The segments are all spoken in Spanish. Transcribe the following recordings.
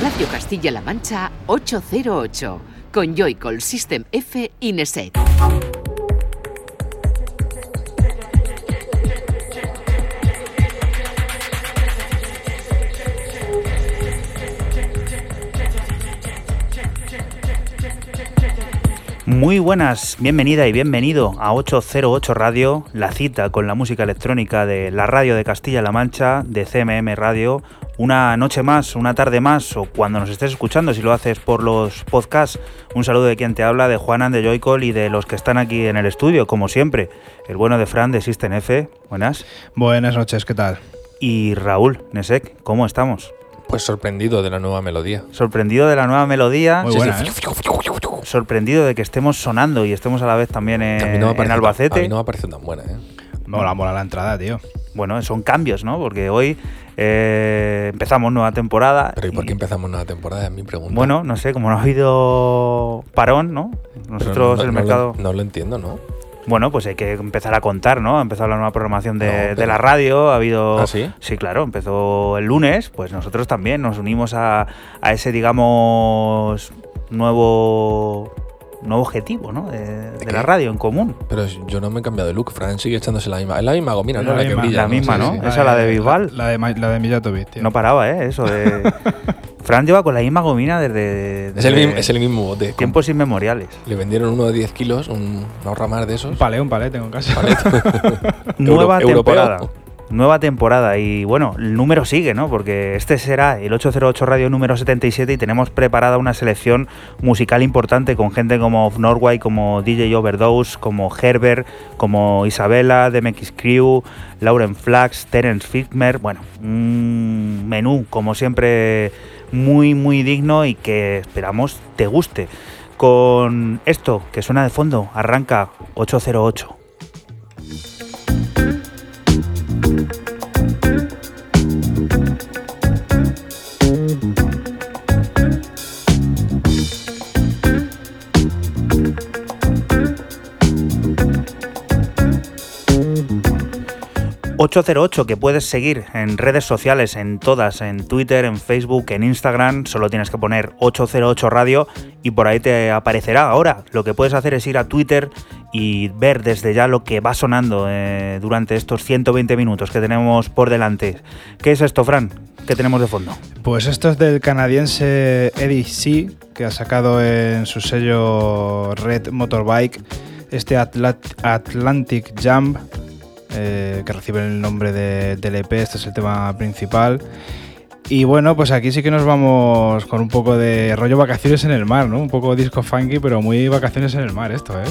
Radio Castilla-La Mancha 808 con Joycall System F Ineset. Muy buenas, bienvenida y bienvenido a 808 Radio, la cita con la música electrónica de la radio de Castilla-La Mancha, de CMM Radio. Una noche más, una tarde más, o cuando nos estés escuchando, si lo haces por los podcasts, un saludo de quien te habla, de Juanan, de Joycol y de los que están aquí en el estudio, como siempre. El bueno de Fran de System F, buenas. Buenas noches, ¿qué tal? Y Raúl Nesek, ¿cómo estamos? Pues sorprendido de la nueva melodía. Sorprendido de la nueva melodía. Muy buena, ¿eh? sorprendido de que estemos sonando y estemos a la vez también en, Que a mí no me en parece tan- Albacete. a mí no me parece tan buena, ¿eh? Mola, mola la entrada, tío. Bueno, son cambios, ¿no? Porque hoy eh, empezamos nueva temporada. Pero ¿y por qué empezamos nueva temporada? Es mi pregunta. Bueno, no sé, como no ha habido parón, ¿no? Nosotros no- el no mercado... Lo, no lo entiendo, ¿no? Bueno, pues hay que empezar a contar, ¿no? Ha empezado la nueva programación de, No, de pero- la radio, ha habido... ¿Ah, sí? Sí, claro, empezó el lunes, pues nosotros también nos unimos a, a ese, digamos, nuevo nuevo objetivo, ¿no? De, de la radio en común. Pero yo no me he cambiado de look. Fran sigue echándose la misma. Es la misma gomina, ¿no? La La, que brilla. La misma, Sí, ¿no? sí. Esa la de Bisbal. La, de, la de Mijatovic, tío. No paraba, ¿eh? Eso de... Fran lleva con la misma gomina desde, Es el, mismo, es el mismo bote. tiempos inmemoriales. Le vendieron uno de 10 kilos, un, una horra más de Un esos. palé, un palé tengo en casa. Nueva Euro- europeo. Nueva temporada y bueno, el número sigue, ¿no? Porque este será el 808 Radio número 77 y tenemos preparada una selección musical importante con gente como Of Norway, como DJ Overdose, como Herbert, como Isabela, DMX Crew, Lauren Flax, Terence Fitmer. Bueno, un menú como siempre muy muy digno y que esperamos te guste. Con esto que suena de fondo, arranca 808. 808 que puedes seguir en redes sociales, en todas, en Twitter, en Facebook, en Instagram, solo tienes que poner 808 Radio y por ahí te aparecerá. Ahora lo que puedes hacer es ir a Twitter y ver desde ya lo que va sonando eh, durante estos 120 minutos que tenemos por delante. ¿Qué es esto, Fran? ¿Qué tenemos de fondo? Pues esto es del canadiense Eddie C, que ha sacado en su sello Red Motorbike este Atla- Atlantic Jump, eh, que recibe el nombre de, del EP, este es el tema principal. Y bueno, pues aquí sí que nos vamos con un poco de rollo vacaciones en el mar, ¿no? Un poco disco funky, pero muy vacaciones en el mar esto, ¿eh?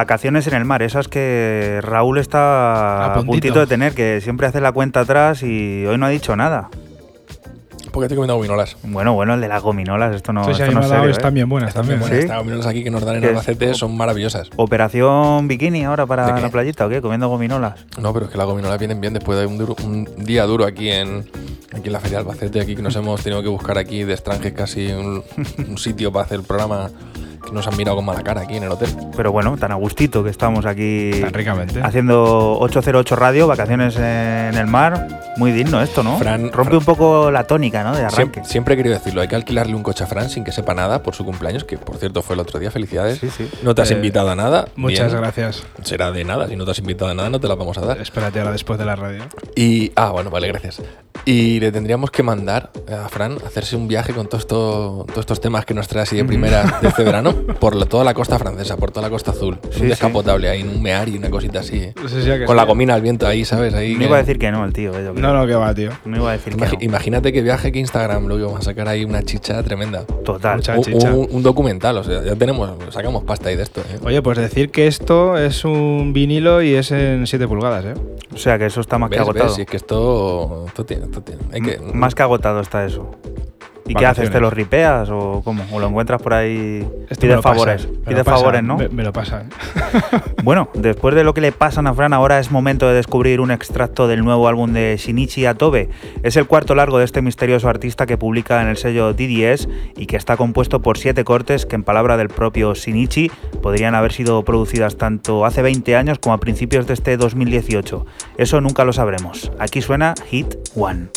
Vacaciones en el mar, esas que Raúl está A puntito. puntito de tener, que siempre hace la cuenta atrás y hoy no ha dicho nada. Porque estoy comiendo gominolas. Bueno, bueno, el de las gominolas, esto no, sí, esto no es serio, ¿eh? están bien buenas Están también. bien buenas. ¿Sí? Estas gominolas aquí que nos dan en. Albacete son maravillosas. ¿Operación bikini ahora ¿De para la playita o qué? ¿Comiendo gominolas? No, pero es que las gominolas vienen bien después de un, duro- un día duro aquí en, aquí en la Feria de Albacete, aquí que nos hemos tenido que buscar aquí de extranjes casi un, un sitio para hacer el programa que nos han mirado con mala cara aquí en el hotel. Pero bueno, tan a gustito que estamos aquí Tan ricamente. haciendo 808 Radio, vacaciones en el mar. Muy digno esto, ¿no? Fran- Rompe Fran- un poco la tónica, ¿no? De arranque. Siempre, siempre he querido decirlo, hay que alquilarle un coche a Fran sin que sepa nada por su cumpleaños, que por cierto fue el otro día, felicidades. Sí, sí. No te has Eh, invitado a nada. Muchas bien. gracias. Será de nada, si no te has invitado a nada no te la vamos a dar. Espérate ahora después de la radio. Y, ah, bueno, vale, gracias. Y le tendríamos que mandar a Fran a hacerse un viaje con todo esto- todos estos temas que nos trae así de primera de este verano por la- toda la costa francesa, por toda la costa azul. Sí, un sí. descapotable ahí, en un meari y una cosita así. ¿eh? Sí, sí, que Con sí. la gomina al viento ahí, ¿sabes? Ahí No que- iba a decir que no el tío. eh. No, no, que va, tío. No iba a decir que no. Imagínate qué viaje que Instagram lo íbamos a sacar ahí una chicha tremenda. Total. Mucha Un, chicha. un- un documental, o sea, ya tenemos, sacamos pasta ahí de esto. ¿eh? Oye, pues decir que esto es un vinilo y es en 7 pulgadas, ¿eh? O sea que eso está más que ¿Ves, agotado. ves? Si es que esto, esto tiene, esto tiene. Hay que, Más que agotado está eso. ¿Y qué haces? ¿Te lo ripeas o cómo? ¿O lo encuentras por ahí? Esto me Pide lo pasa, favores. me lo Pide pasa, favores, ¿no? Me, me lo pasa. Bueno, después de lo que le pasan a Fran, ahora es momento de descubrir un extracto del nuevo álbum de Shinichi Atobe. Es el cuarto largo de este misterioso artista que publica en el sello DDS y que está compuesto por siete cortes que, en palabra del propio Shinichi, podrían haber sido producidas tanto hace 20 años como a principios de este 2018. Eso nunca lo sabremos. Aquí suena Hit One.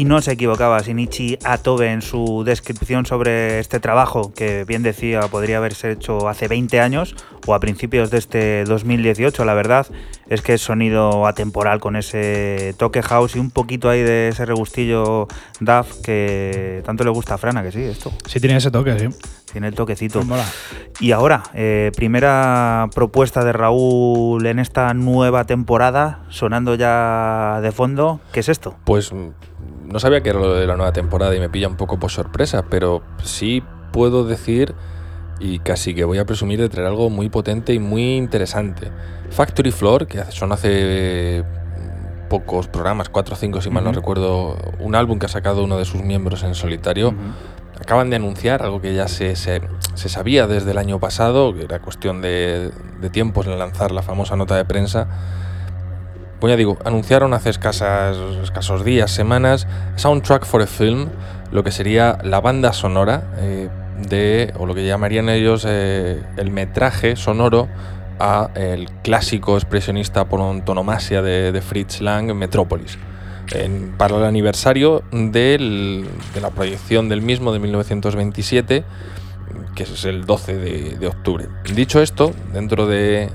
Y no se equivocaba Shinichi Atobe en su descripción sobre este trabajo, que bien decía podría haberse hecho hace 20 años o a principios de este 2018. La verdad es que es sonido atemporal con ese toque house y un poquito ahí de ese regustillo DAF que tanto le gusta a Frana, que sí, esto. Sí, tiene ese toque, sí. Tiene el toquecito. Mola. Y ahora, eh, primera propuesta de Raúl en esta nueva temporada, sonando ya de fondo. ¿Qué es esto? Pues no sabía que era lo de la nueva temporada y me pilla un poco por sorpresa, pero sí puedo decir y casi que voy a presumir de traer algo muy potente y muy interesante. Factory Floor, que son hace mm, pocos programas, 4 o 5 si mal no recuerdo, un álbum que ha sacado uno de sus miembros en solitario. Acaban de anunciar algo que ya se, se- se sabía desde el año pasado, que era cuestión de, de tiempos en lanzar la famosa nota de prensa. Pues ya digo, anunciaron hace escasos días, semanas, Soundtrack for a Film, lo que sería la banda sonora eh, de, o lo que llamarían ellos eh, el metraje sonoro a el clásico expresionista por antonomasia de, de Fritz Lang, Metrópolis. Para el aniversario del- de la proyección del mismo de 1927, que es el 12 de, octubre. Dicho esto, dentro de,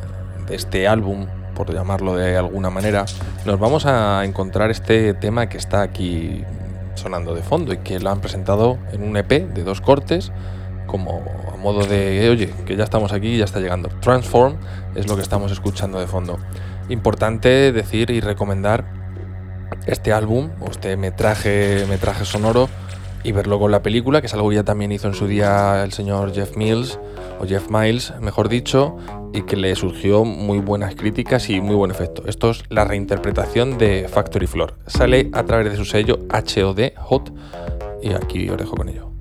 de este álbum, por llamarlo de alguna manera, nos vamos a encontrar este tema que está aquí sonando de fondo y que lo han presentado en un EP de dos cortes, como a modo de, oye, que ya estamos aquí, ya está llegando. Transform es lo que estamos escuchando de fondo. Importante decir y recomendar este álbum o este metraje, metraje sonoro y verlo con la película, que es algo que ya también hizo en su día el señor Jeff Mills, o Jeff Miles, mejor dicho, y que le surgió muy buenas críticas y muy buen efecto. Esto es la reinterpretación de Factory Floor. Sale a través de su sello HOD, Hot, y aquí os dejo con ello.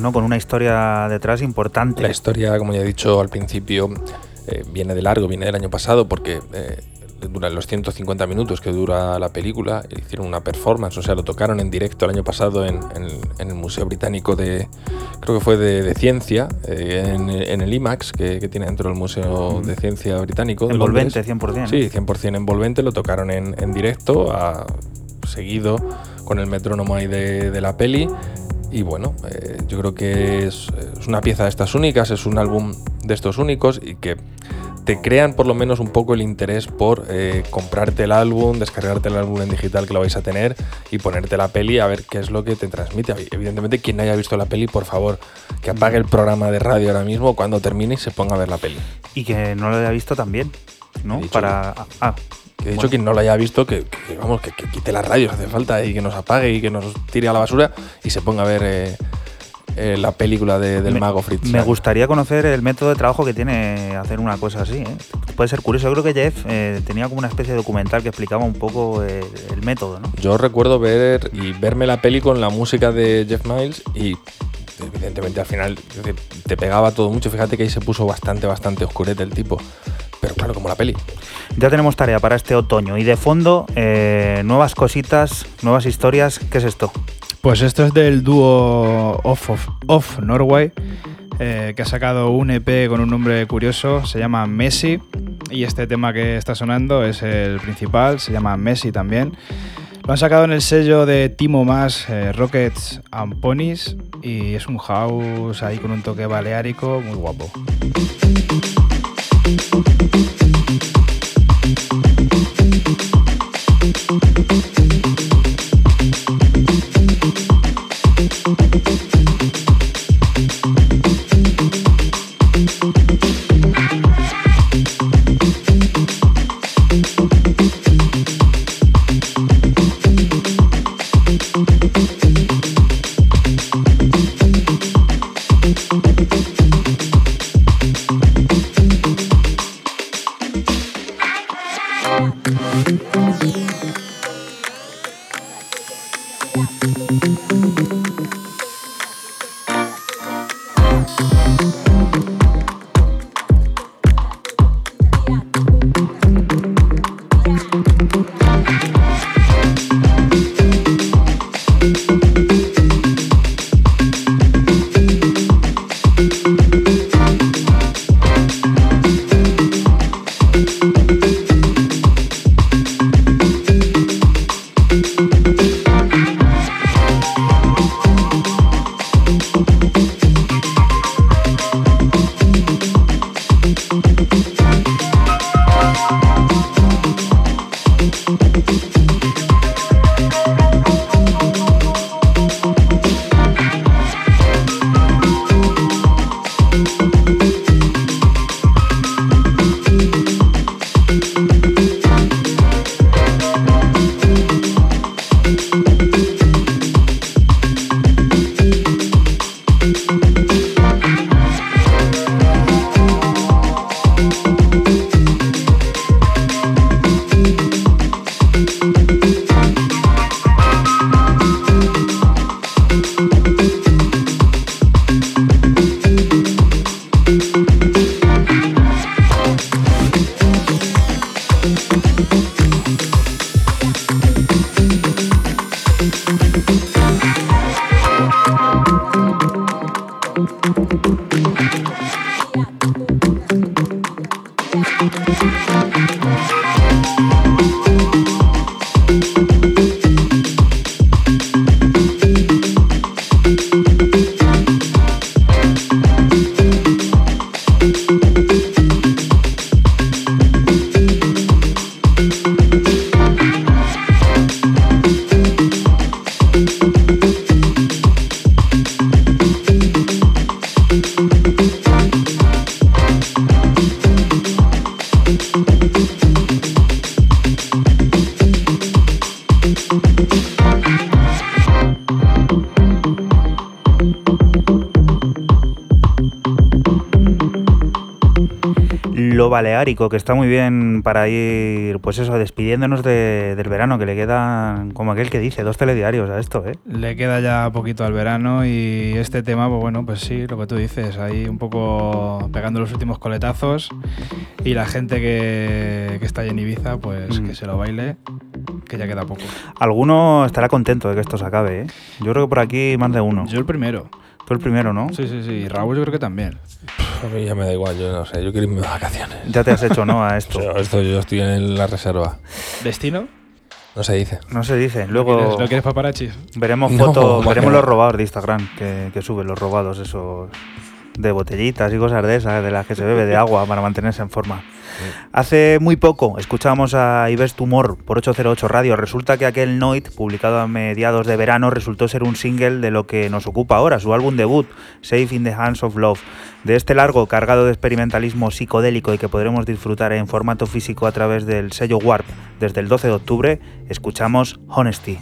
¿No? Con una historia detrás importante. La historia, como ya he dicho al principio, eh, viene de largo, viene del año pasado, porque eh, dura los 150 minutos que dura la película. Hicieron una performance, o sea, lo tocaron en directo el año pasado en, en- en el Museo Británico de, creo que fue de, de Ciencia, eh, en, en el IMAX, que, que tiene dentro del Museo de Ciencia Británico. Envolvente, Londres. 100%. ¿eh? Sí, 100% envolvente, lo tocaron en, en directo, a- seguido con el metrónomo ahí de, de la peli. Y bueno, eh, yo creo que es, es una pieza de estas únicas, es un álbum de estos únicos y que te crean por lo menos un poco el interés por eh, comprarte el álbum, descargarte el álbum en digital que lo vais a tener y ponerte la peli a ver qué es lo que te transmite. Evidentemente, quien no haya visto la peli, por favor, que apague el programa de radio ahora mismo cuando termine y se ponga a ver la peli. Y que no lo haya visto también, ¿no? Para. Ah, Que de hecho, Bueno. quien no lo haya visto, que, que, vamos, que, que quite la radio si hace falta y que nos apague y que nos tire a la basura y se ponga a ver eh, eh, la película de- del me- mago Fritz. Me gustaría conocer el método de trabajo que tiene hacer una cosa así. ¿eh? Puede ser curioso. Yo creo que Jeff eh, tenía como una especie de documental que explicaba un poco eh, el método, ¿no? Yo recuerdo ver y verme la peli con la música de Jeff Miles y evidentemente al final te pegaba todo mucho. Fíjate que ahí se puso bastante, bastante oscurete el tipo. Pero claro, como la peli. Ya tenemos tarea para este otoño. Y de fondo, eh, nuevas cositas, nuevas historias. ¿Qué es esto? Pues esto es del dúo Off, of, Off Norway, eh, que ha sacado un EP con un nombre curioso, se llama Messi, y este tema que está sonando es el principal, se llama Messi también. Lo han sacado en el sello de Timo Más, eh, Rockets and Ponies, y es un house ahí con un toque baleárico muy guapo. Que está muy bien para ir, pues eso, despidiéndonos de- del verano, que le quedan, como aquel que dice, dos telediarios a esto, ¿eh? Le queda ya poquito al verano y este tema, pues bueno, pues sí, lo que tú dices, ahí un poco pegando los últimos coletazos y la gente que, que está en Ibiza, pues Mm. que se lo baile, que ya queda poco. Alguno estará contento de que esto se acabe, ¿eh? Yo creo que por aquí más de uno. Yo el primero. Tú el primero, ¿no? Sí, sí, sí. Y Raúl yo creo que también. A mí ya me da igual, yo no sé, yo quiero irme de vacaciones. Ya te has hecho, ¿no? A O esto. sea, esto yo estoy en la reserva. ¿Destino? No se dice. No se dice. ¿No Luego quieres, ¿no quieres paparazzi? veremos No, fotos, veremos los robados de Instagram que, que suben los robados esos de botellitas y cosas de esas, de las que se bebe de agua para mantenerse en forma. Hace muy poco escuchábamos a Ives Tumor por 808 Radio. Resulta que aquel Noit, publicado a mediados de verano, resultó ser un single de lo que nos ocupa ahora, su álbum debut, Safe in the Hands of Love. De este largo, cargado de experimentalismo psicodélico y que podremos disfrutar en formato físico a través del sello Warp desde el 12 de octubre, escuchamos Honesty.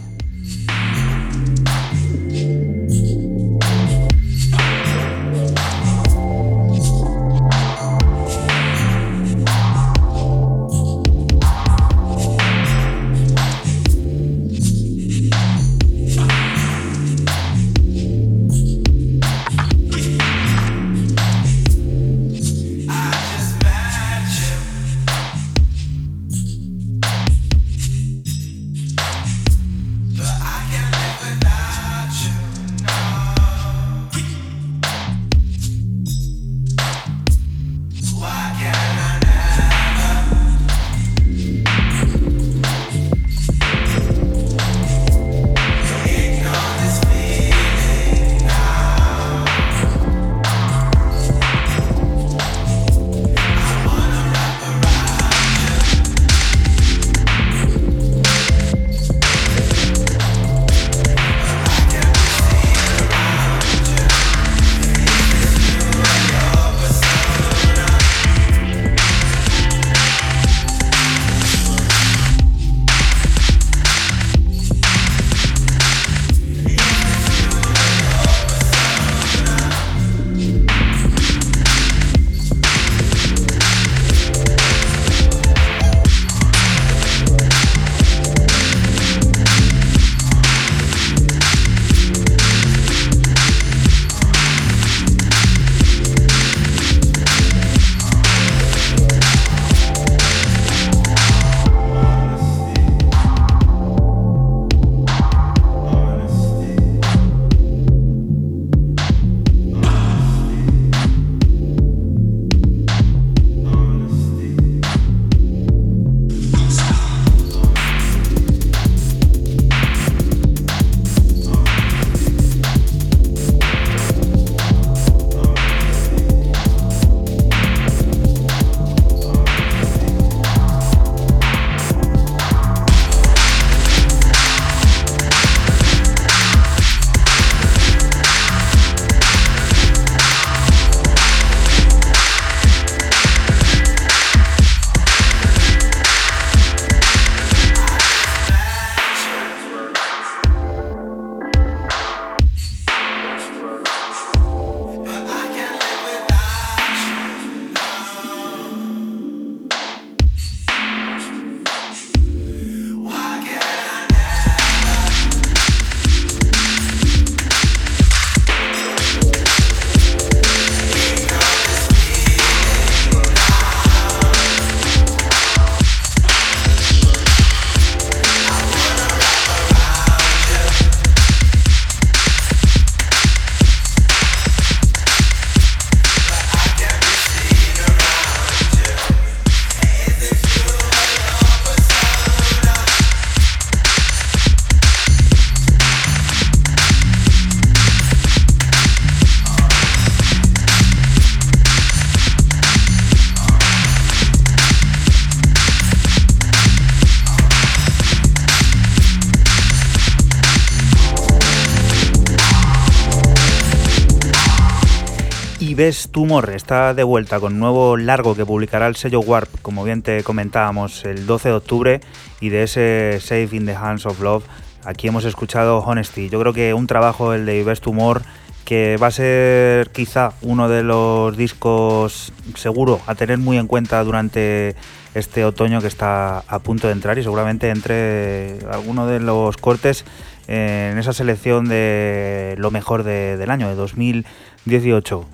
Ves Tumor está de vuelta con nuevo largo que publicará el sello Warp, como bien te comentábamos, el 12 de octubre, y de ese Safe in the Hands of Love, aquí hemos escuchado Honesty. Yo creo que un trabajo, el de Ves Tumor, que va a ser quizá uno de los discos seguro a tener muy en cuenta durante este otoño que está a punto de entrar y seguramente entre alguno de los cortes en esa selección de lo mejor de- del año, de 2018.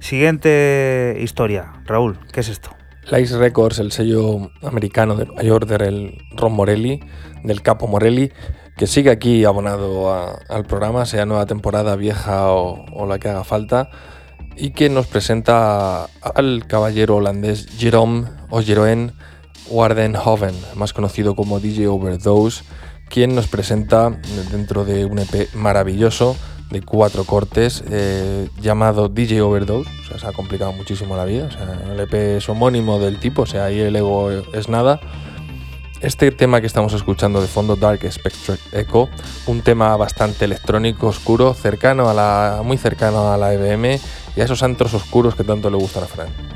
Siguiente historia. Raúl, ¿qué es esto? Lice Records, el sello americano de Nueva del Ron Morelli, del Capo Morelli, que sigue aquí abonado al programa, sea nueva temporada, vieja o, o la que haga falta, y que nos presenta al caballero holandés Jerome o Jeroen Wardenhoven, más conocido como DJ Overdose, quien nos presenta dentro de un EP maravilloso de cuatro cortes eh, llamado DJ Overdose. O sea, se ha complicado muchísimo la vida. O sea, el EP es homónimo del tipo, o sea, ahí el ego es nada. Este tema que estamos escuchando de fondo, Dark Spectre Echo, un tema bastante electrónico, oscuro, cercano a la, muy cercano a la EBM y a esos antros oscuros que tanto le gustan a Fran.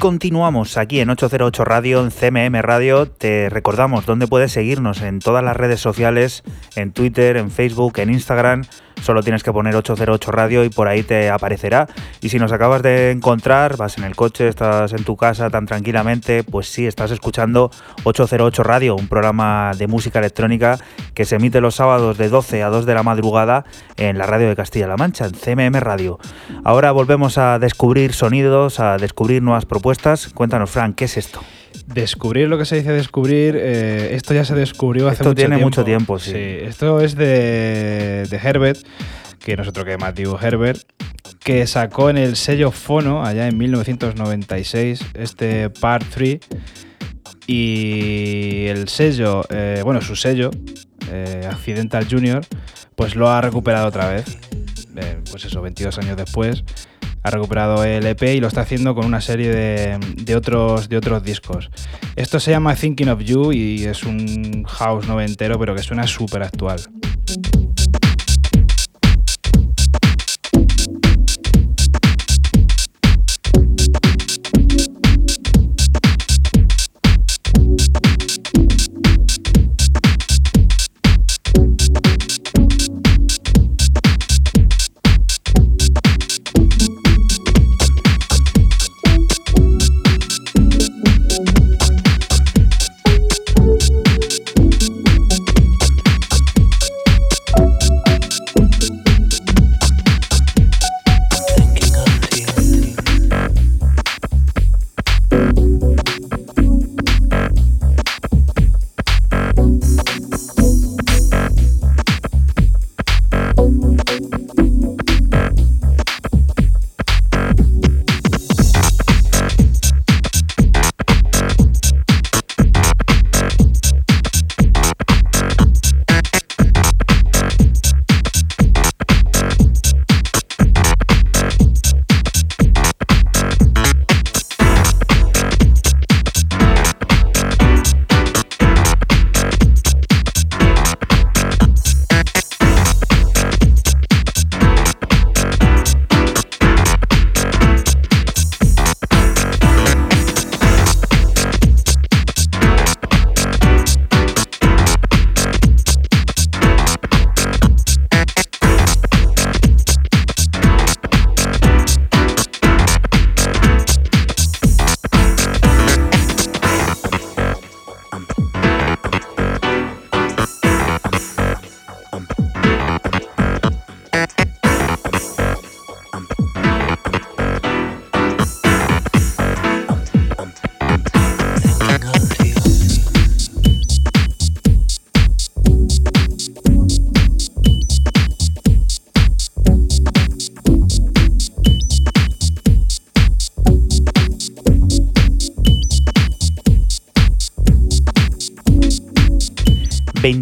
Continuamos aquí en 808 Radio, en CMM Radio. Te recordamos dónde puedes seguirnos en todas las redes sociales, en Twitter, en Facebook, en Instagram. Solo tienes que poner 808 Radio y por ahí te aparecerá. Y si nos acabas de encontrar, vas en el coche, estás en tu casa tan tranquilamente, pues sí, estás escuchando 808 Radio, un programa de música electrónica que se emite los sábados de 12 a 2 de la madrugada en la radio de Castilla-La Mancha, en CMM Radio. Ahora volvemos a descubrir sonidos, a descubrir nuevas propuestas. Cuéntanos, Frank, ¿qué es esto? Descubrir lo que se dice descubrir, eh, esto ya se descubrió hace esto mucho tiene tiempo. mucho tiempo, sí. Esto es de, de Herbert, que no es otro que Matthew Herbert, que sacó en el sello Fono, allá en 1996, este Part 3. Y el sello, eh, bueno, su sello, eh, Accidental Junior, pues lo ha recuperado otra vez. Eh, pues eso, 22 años después ha recuperado el EP y lo está haciendo con una serie de, otros, otros discos. Esto se llama Thinking of You y es un house noventero, pero que suena súper actual.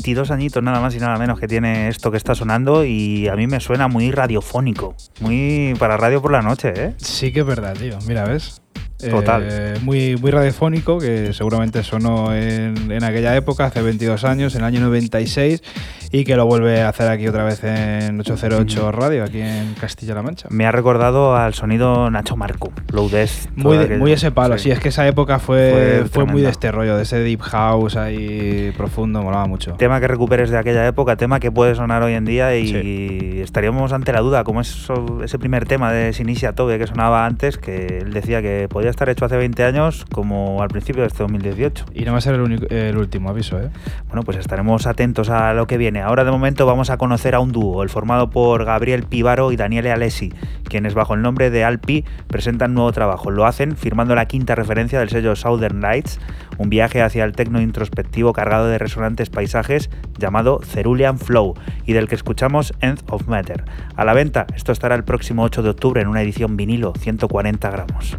22 añitos nada más y nada menos que tiene esto que está sonando y a mí me suena muy radiofónico, muy para radio por la noche, ¿eh? Sí que es verdad, tío. Mira, ¿ves? Total. Eh, muy, muy radiofónico, que seguramente sonó en, en, aquella época, hace 22 años, en el año 96, y que lo vuelve a hacer aquí otra vez en 808 Radio, aquí en Castilla-La Mancha. Me ha recordado al sonido Nacho Marco, Loudest. Muy, de, muy ese palo, sí. sí. es que esa época fue, fue, fue muy de este rollo, de ese deep house ahí profundo, molaba mucho. Tema que recuperes de aquella época, tema que puede sonar hoy en día y sí. estaríamos ante la duda, como eso, ese primer tema de Sinisia Tobe que sonaba antes, que él decía que podía estar hecho hace 20 años como al principio de este 2018. Y no va a ser el, único, el último aviso, ¿eh? Bueno, pues estaremos atentos a lo que viene. Ahora de momento vamos a conocer a un dúo, el formado por Gabriel Pivaro y Daniele Alessi, quienes bajo el nombre de Alpi presentan nuevo trabajo. Lo hacen firmando la quinta referencia del sello Southern Lights, un viaje hacia el tecno introspectivo cargado de resonantes paisajes llamado Cerulean Flow y del que escuchamos End of Matter. A la venta, esto estará el próximo 8 de octubre en una edición vinilo, 140 gramos.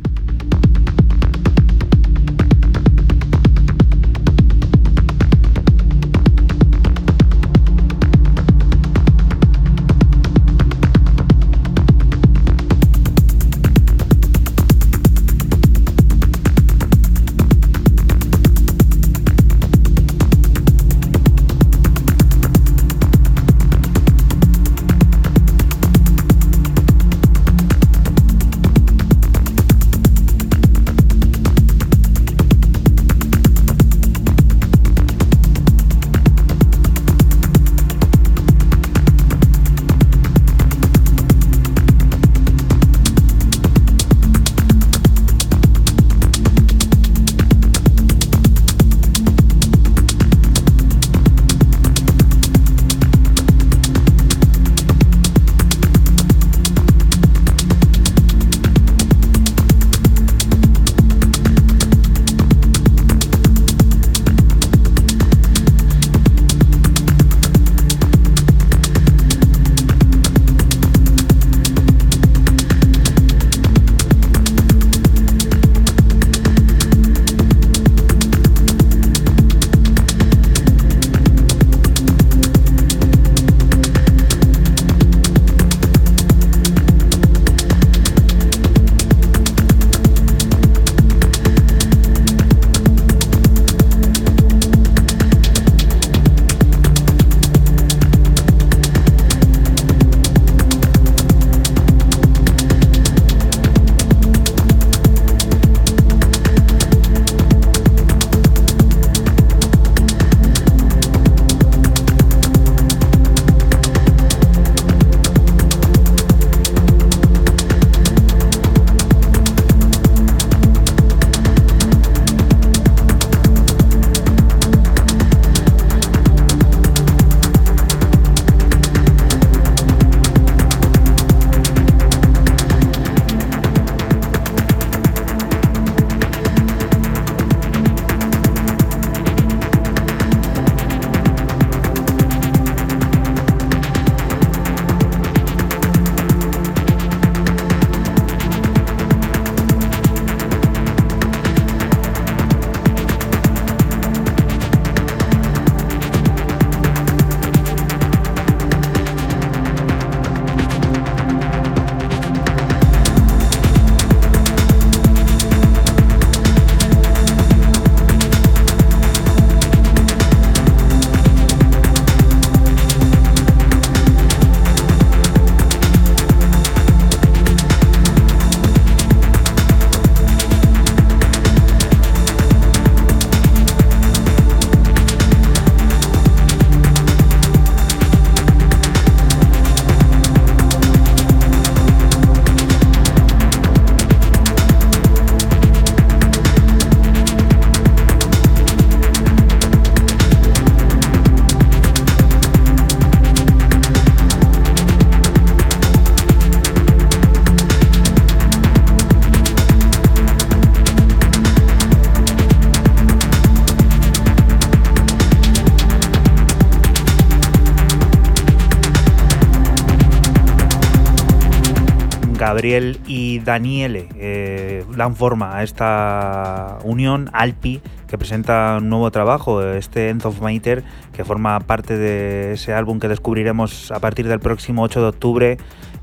Gabriel y Daniele eh, dan forma a esta unión, Alpi, que presenta un nuevo trabajo, este End of Mater, que forma parte de ese álbum que descubriremos a partir del próximo 8 de octubre,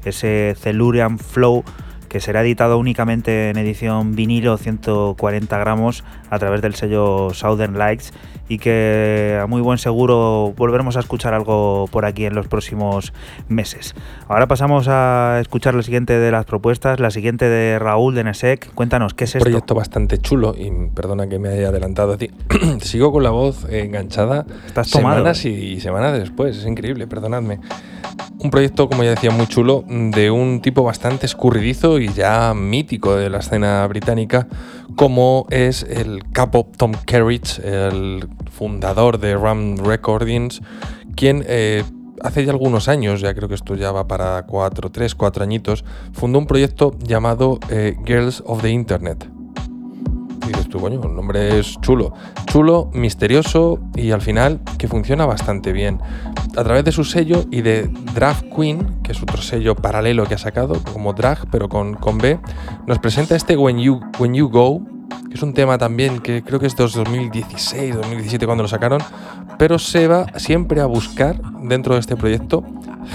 ese Cellurian Flow que será editado únicamente en edición vinilo 140 gramos a través del sello Southern Lights y que a muy buen seguro volveremos a escuchar algo por aquí en los próximos meses. Ahora pasamos a escuchar la siguiente de las propuestas, la siguiente de Raúl de Nesek. Cuéntanos, ¿qué es Un esto? proyecto bastante chulo y perdona que me haya adelantado a ti. Sigo con la voz enganchada Estás tomado. semanas y semanas después. Es increíble, perdonadme. Un proyecto, como ya decía, muy chulo, de un tipo bastante escurridizo y ya mítico de la escena británica, como es el capo Tom Kerridge, el fundador de Ram Recordings, quien eh, hace ya algunos años, ya creo que esto ya va para cuatro, tres, cuatro añitos, fundó un proyecto llamado eh, Girls of the Internet. Y dices tú, coño, el nombre es chulo. Chulo, misterioso y al final que funciona bastante bien. A través de su sello y de Drag Queen, que es otro sello paralelo que ha sacado, como drag, pero con, con B, nos presenta este When You, When you Go, que es un tema también que creo que es de 2016, 2017 cuando lo sacaron, pero se va siempre a buscar dentro de este proyecto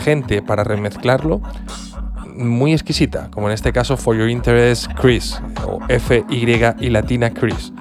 gente para remezclarlo muy exquisita, como en este caso For Your Interest Chris, o F, Y y latina Chris.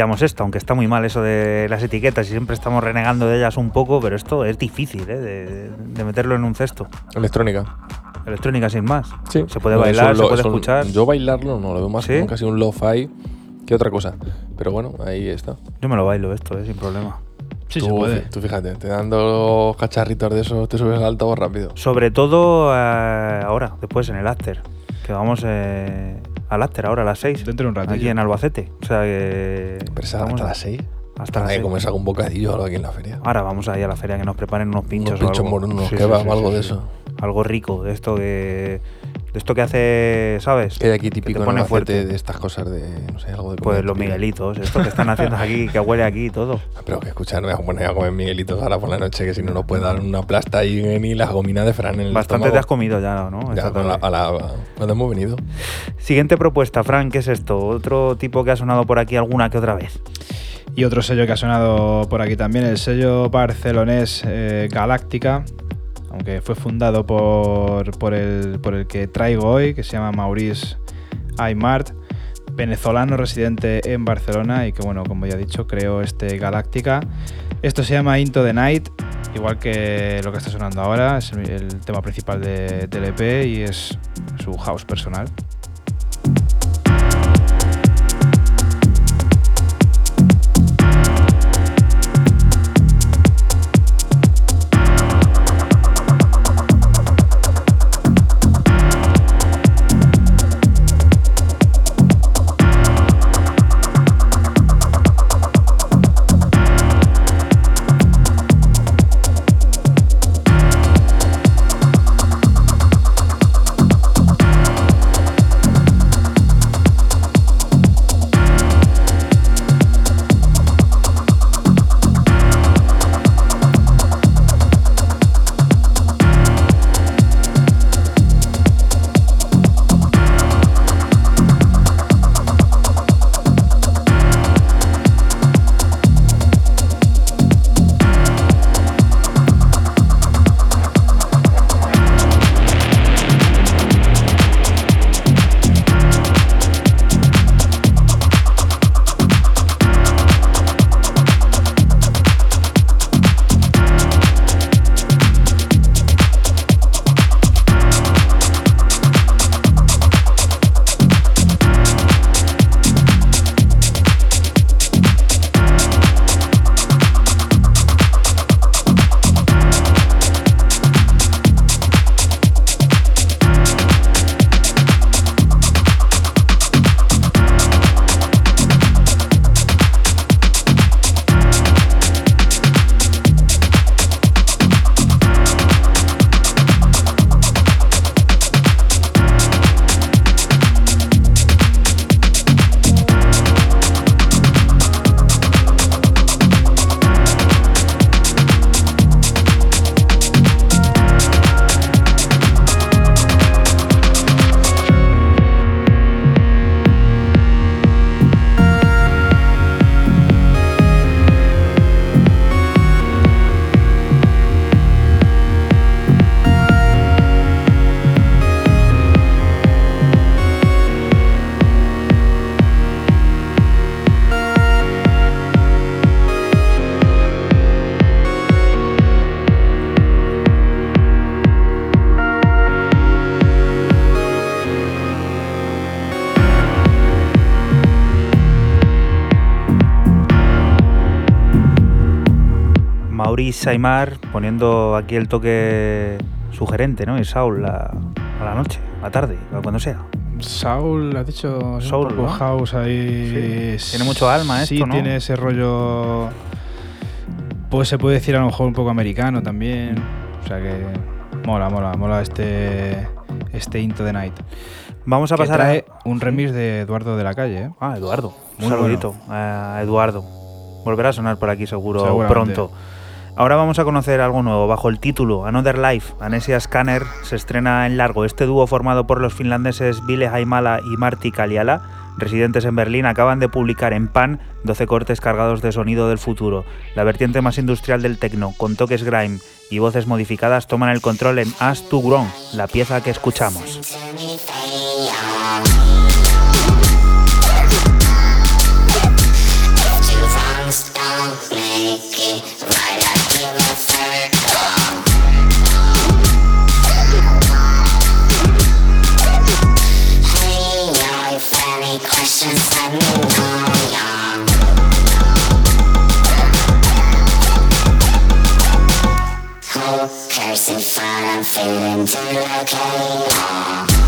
Encasillamos esto? Aunque está muy mal eso de las etiquetas y siempre estamos renegando de ellas un poco, pero esto es difícil ¿eh? de, de meterlo en un cesto. Electrónica. Electrónica sin más. Sí. Se puede No, bailar, eso se lo- puede eso- escuchar. Yo bailarlo no lo veo más ¿Sí? como casi un lo-fi que otra cosa. Pero bueno, ahí está. Yo me lo bailo esto, ¿eh? sin problema. Sí, tú, se puede. Tú fíjate, te dando cacharritos de eso, te subes al altavoz rápido. Sobre todo eh, ahora, después en el after. Que vamos eh, al after ahora a las 6. Dentro de un ratillo. Aquí en Albacete. O sea que. Hasta a- las 6. Hasta las que seis. comes algún bocadillo o algo aquí en la feria. Ahora vamos ahí a la feria que nos preparen unos pinchos. Unos pinchos morunos, Sí, kebab, sí, sí, algo de eso. Algo rico, de esto que. De esto que hace, ¿sabes? Que hay aquí típico en pone fuerte. de estas cosas de, no sé, algo de Pues los. Miguelitos, esto que están haciendo aquí, que huele aquí y todo. Ah, Pero que escuchar, me voy a poner a comer Miguelitos ahora por la noche, que si no nos puede dar una plasta ahí ni las gominas de Fran en el Bastante estómago. te has comido ya, ¿no? Ya, a la, a la- hemos venido. Siguiente propuesta, Frank, ¿qué es esto? Otro tipo que ha sonado por aquí alguna que otra vez. Y otro sello que ha sonado por aquí también, el sello barcelonés eh, Galáctica, aunque fue fundado por, por, el, por el que traigo hoy, que se llama Maurice Aymart, venezolano residente en Barcelona y que, bueno, como ya he dicho, creó este Galáctica. Esto se llama Into the Night, igual que lo que está sonando ahora, es el, tema principal de- del EP y es su house personal. Aymar poniendo aquí el toque sugerente, ¿no? Y Saul a, a la noche, a la tarde, a cuando sea. Saul, has dicho, Soul, un poco ¿no? house ahí. Sí. Tiene mucho alma Sí, esto, ¿no? tiene ese rollo. Pues se puede decir a lo mejor un poco americano también. O sea que mola, mola, mola este este Into the Night. Vamos a Que pasar trae a... un remix de Eduardo de la calle, ¿eh? Ah, Eduardo. Un saludito a Eduardo. Volverá a sonar por aquí seguro pronto. Ahora vamos a conocer algo nuevo. Bajo el título Another Life, Anesia Scanner se estrena en largo. Este dúo formado por los finlandeses Ville Haimala y Marti Kaliala, residentes en Berlín, acaban de publicar en Pan 12 cortes cargados de sonido del futuro. La vertiente más industrial del techno, con toques grime y voces modificadas, toman el control en As to Grown, la pieza que escuchamos. I'm feeling through like a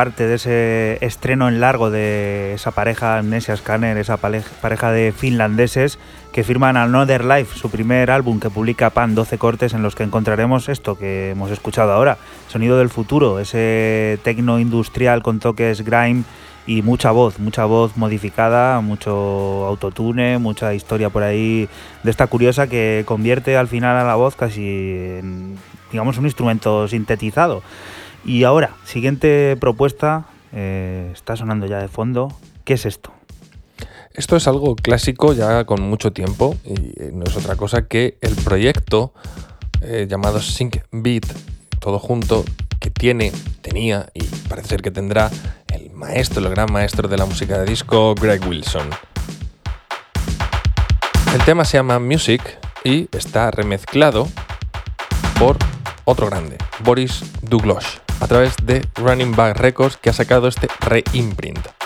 parte de ese estreno en largo de esa pareja Amnesia Scanner, esa pareja de finlandeses que firman Another Life, su primer álbum que publica Pan 12 cortes en los que encontraremos esto que hemos escuchado ahora, sonido del futuro, ese tecno industrial con toques grime y mucha voz, mucha voz modificada, mucho autotune, mucha historia por ahí de esta curiosa que convierte al final a la voz casi en digamos un instrumento sintetizado. Y ahora, siguiente propuesta, eh, está sonando ya de fondo. ¿Qué es esto? Esto es algo clásico ya con mucho tiempo y eh, no es otra cosa que el proyecto eh, llamado Sync Beat, todo junto, que tiene, tenía y parece que tendrá el maestro, el gran maestro de la música de disco, Greg Wilson. El tema se llama Music y está remezclado por otro grande, Boris Douglas a través de Running Back Records que ha sacado este reimprint.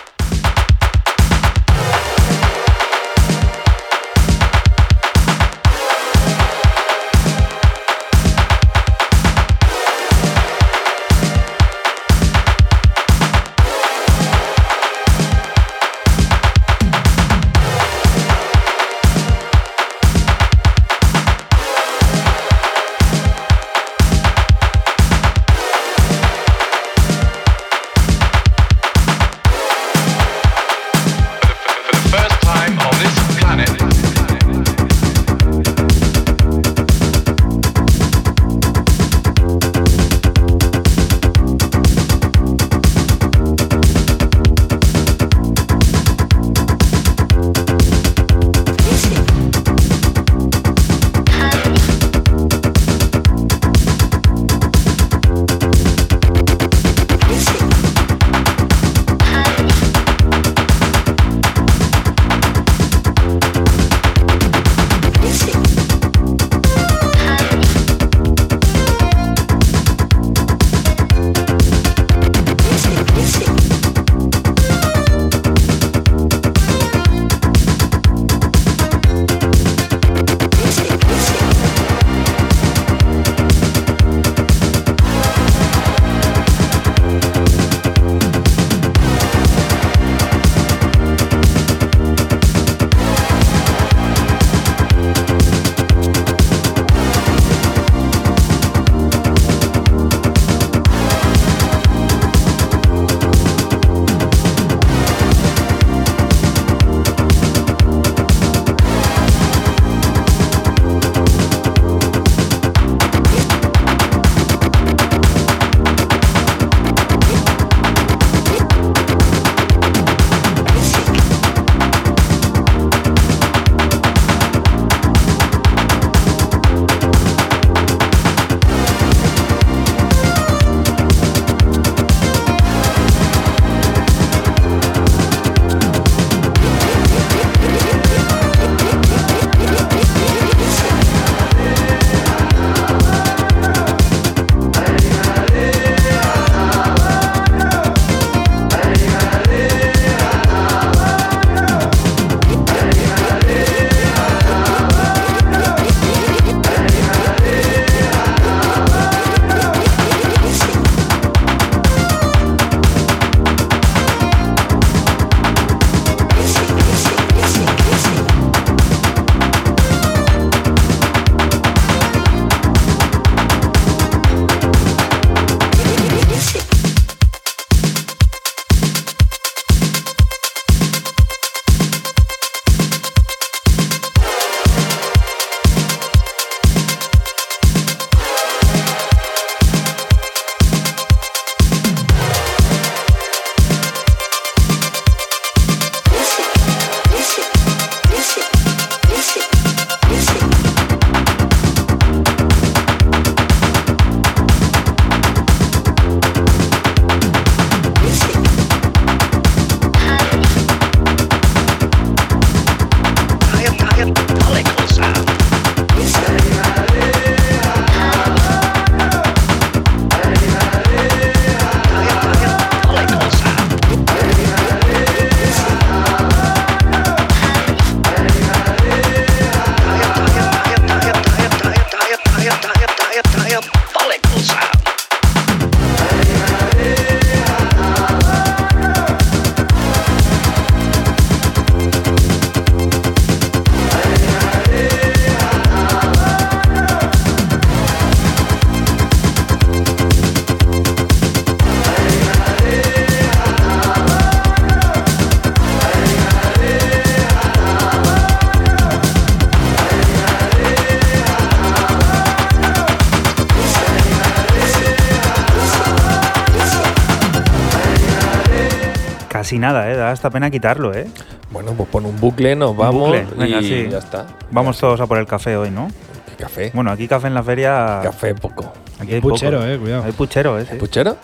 Casi nada, ¿eh? Da hasta pena quitarlo, ¿eh? Bueno, pues pon un bucle, nos vamos bucle, venga, y sí. ya está. Vamos todos a por el café hoy, ¿no? ¿Qué café? Bueno, aquí café en la feria. Café poco. Aquí hay Puchero, poco. eh, cuidado. Hay puchero, ¿eh? sí. ¿Puchero?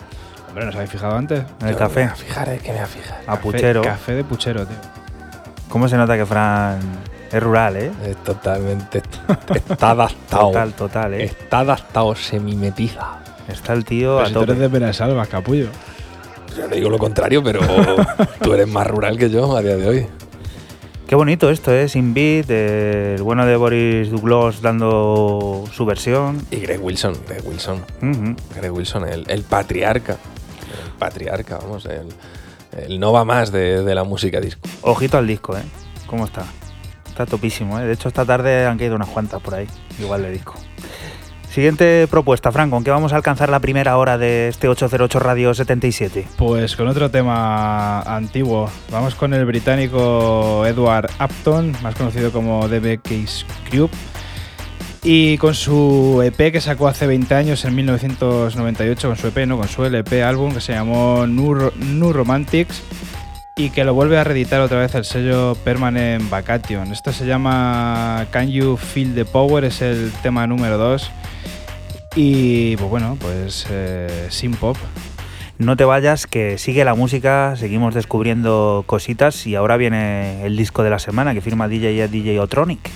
Hombre, ¿nos habéis fijado antes? En el Yo café. Me voy a fijar, es que me voy a fijar. A Café- puchero. Café de puchero, tío. ¿Cómo se nota que Fran es rural, eh? Es totalmente. Está adaptado. Total, total, eh. Está adaptado, se mimetiza. Está el tío Pero a si tú eres tope. de capullo. Digo lo contrario, pero tú eres más rural que yo a día de hoy. Qué bonito esto, ¿eh? Sin beat, eh, el bueno de Boris Douglas dando su versión. Y Greg Wilson, Greg Wilson. Greg Wilson, el, el patriarca. El patriarca, vamos, el, el no va más de, de la música disco. Ojito al disco, ¿eh? ¿Cómo está? Está topísimo, ¿eh? De hecho, esta tarde han caído unas cuantas por ahí, igual de disco. Siguiente propuesta, Fran, ¿con qué vamos a alcanzar la primera hora de este 808 Radio 77? Pues con otro tema antiguo. Vamos con el británico Edward Upton, más conocido como DB Case Crew. Y con su EP que sacó hace 20 años, en 1998, con su EP, no, con su LP álbum que se llamó New, New Romantics y que lo vuelve a reeditar otra vez el sello Permanent Vacation. Esto se llama Can You Feel the Power, es el tema número 2. Y pues bueno, pues eh, sin pop. No te vayas, que sigue la música, seguimos descubriendo cositas y ahora viene el disco de la semana que firma DJ DJ Otronic.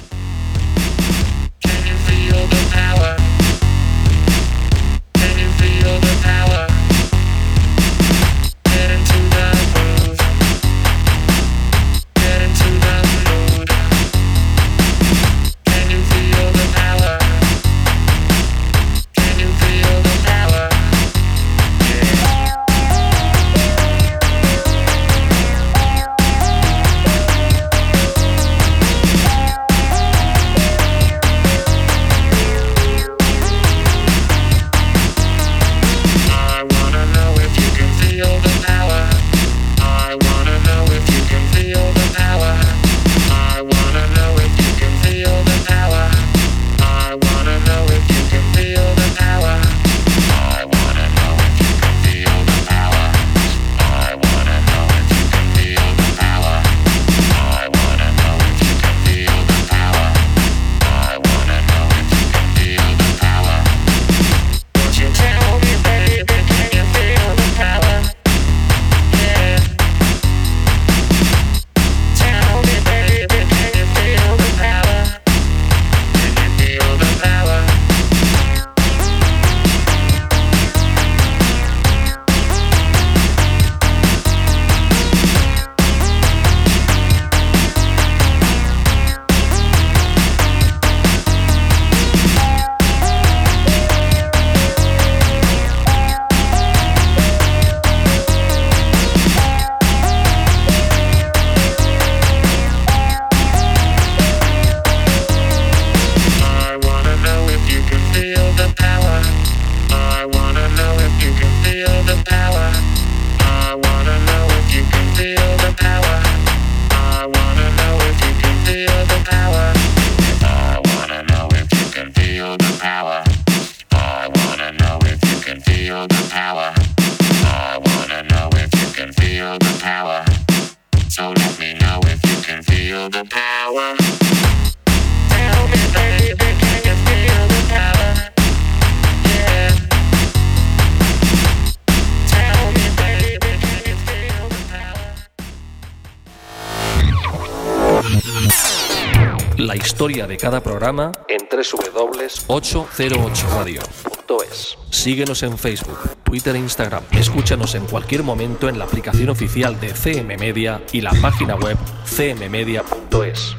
De cada programa en www.808radio.es. Síguenos en Facebook, Twitter e Instagram. Escúchanos en cualquier momento en la aplicación oficial de CM Media y la página web cmmedia.es.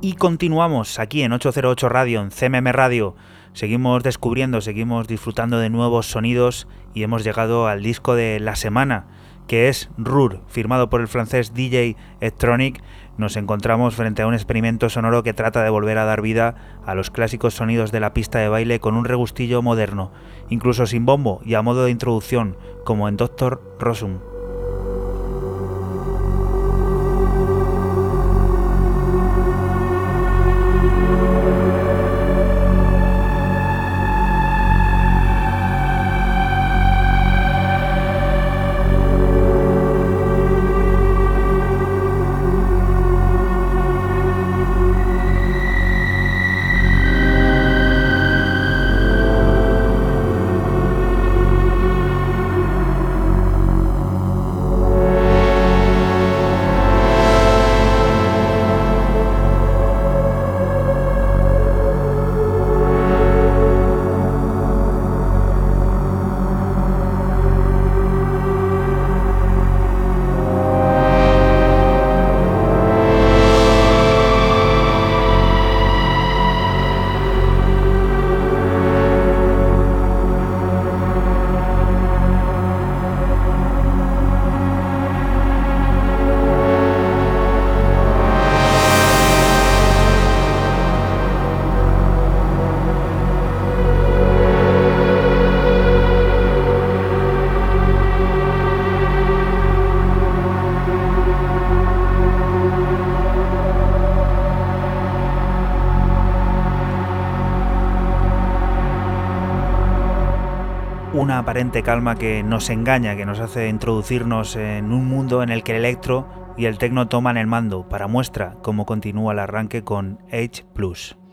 Y continuamos aquí en 808 Radio, en CMM Radio. Seguimos descubriendo, seguimos disfrutando de nuevos sonidos y hemos llegado al disco de la semana, que es Rur, firmado por el francés DJ Electronic. Nos encontramos frente a un experimento sonoro que trata de volver a dar vida a los clásicos sonidos de la pista de baile con un regustillo moderno, incluso sin bombo y a modo de introducción, como en Doctor Rosum. Calma que nos engaña, que nos hace introducirnos en un mundo en el que el electro y el tecno toman el mando. Para muestra cómo continúa el arranque con H ⁇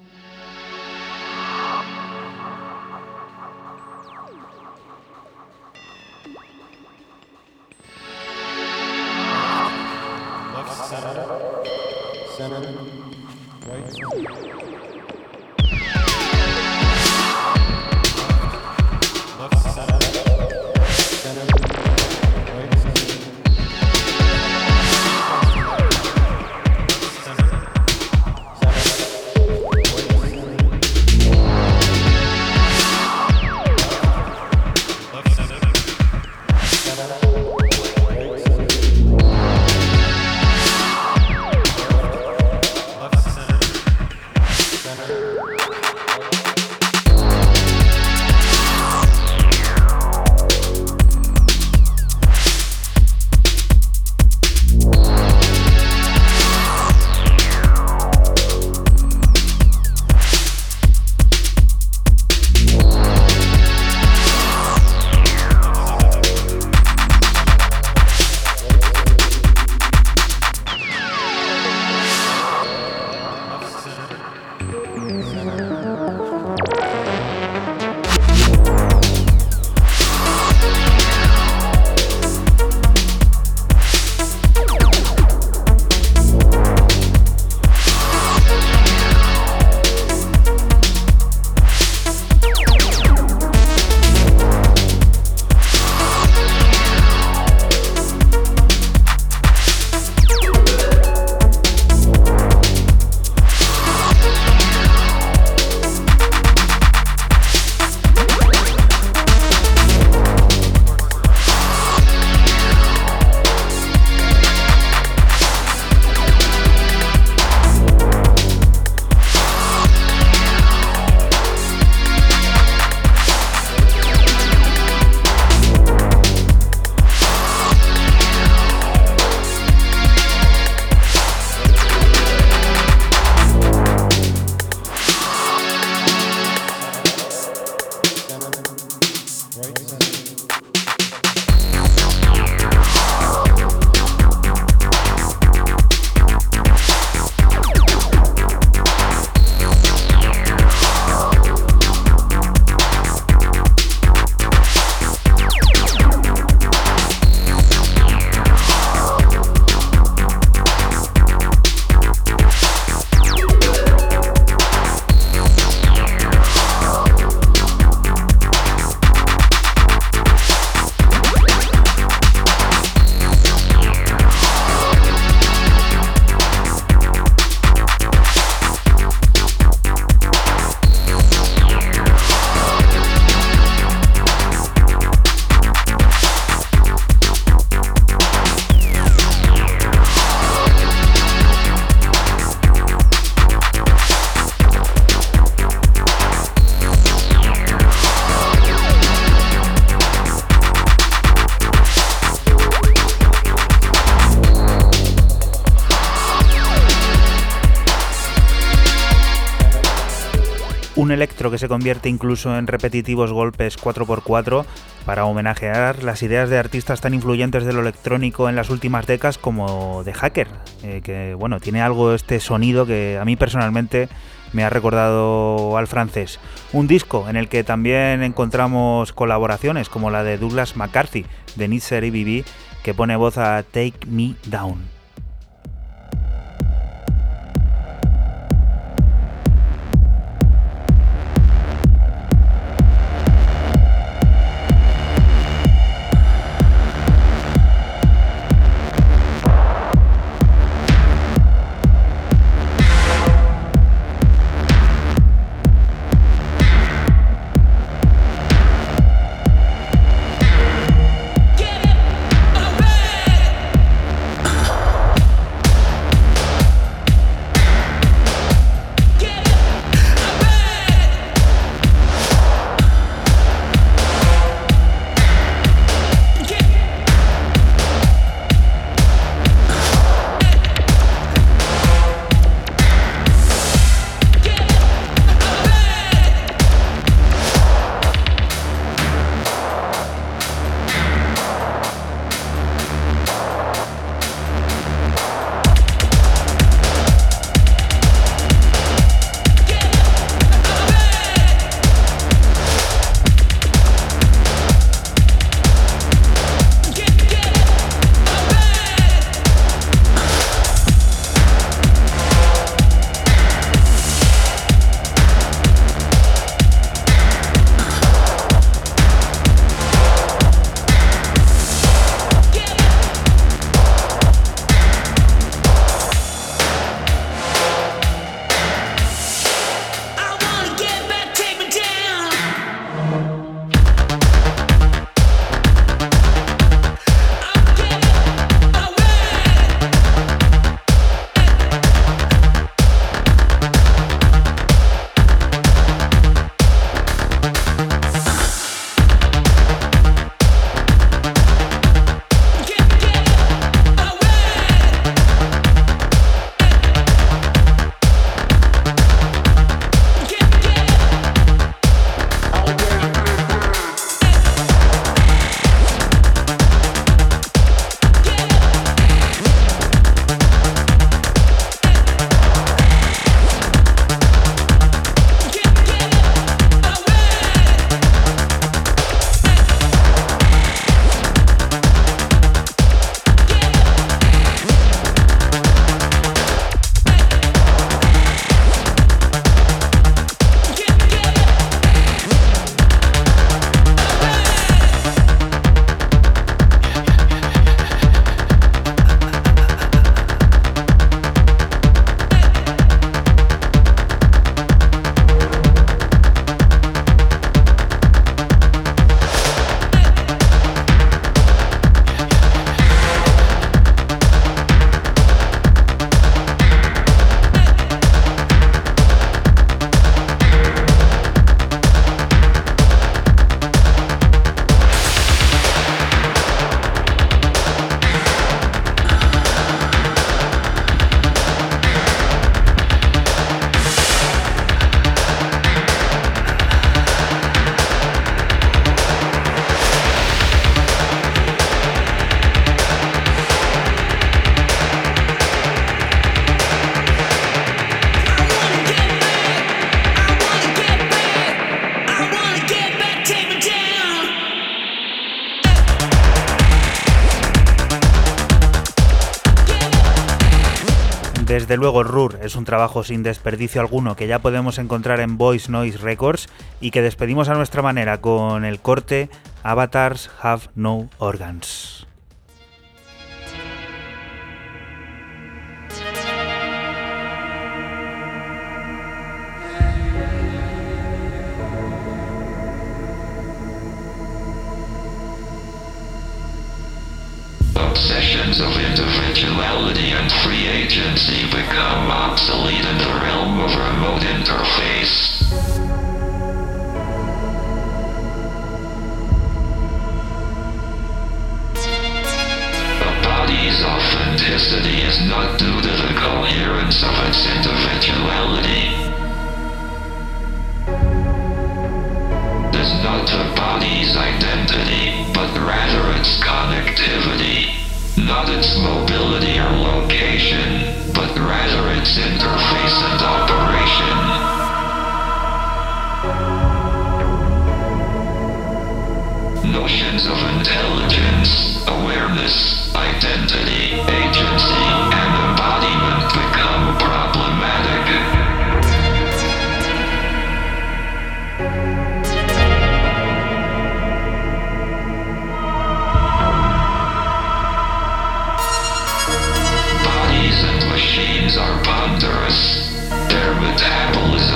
electro que se convierte incluso en repetitivos golpes 4x4 para homenajear las ideas de artistas tan influyentes de lo electrónico en las últimas décadas como de Hacker, eh, que bueno, tiene algo este sonido que a mí personalmente me ha recordado al francés. Un disco en el que también encontramos colaboraciones como la de Douglas McCarthy de Nitzer y BB que pone voz a Take Me Down. Desde luego, RUR es un trabajo sin desperdicio alguno que ya podemos encontrar en Voice Noise Records y que despedimos a nuestra manera con el corte Avatars Have No Organs.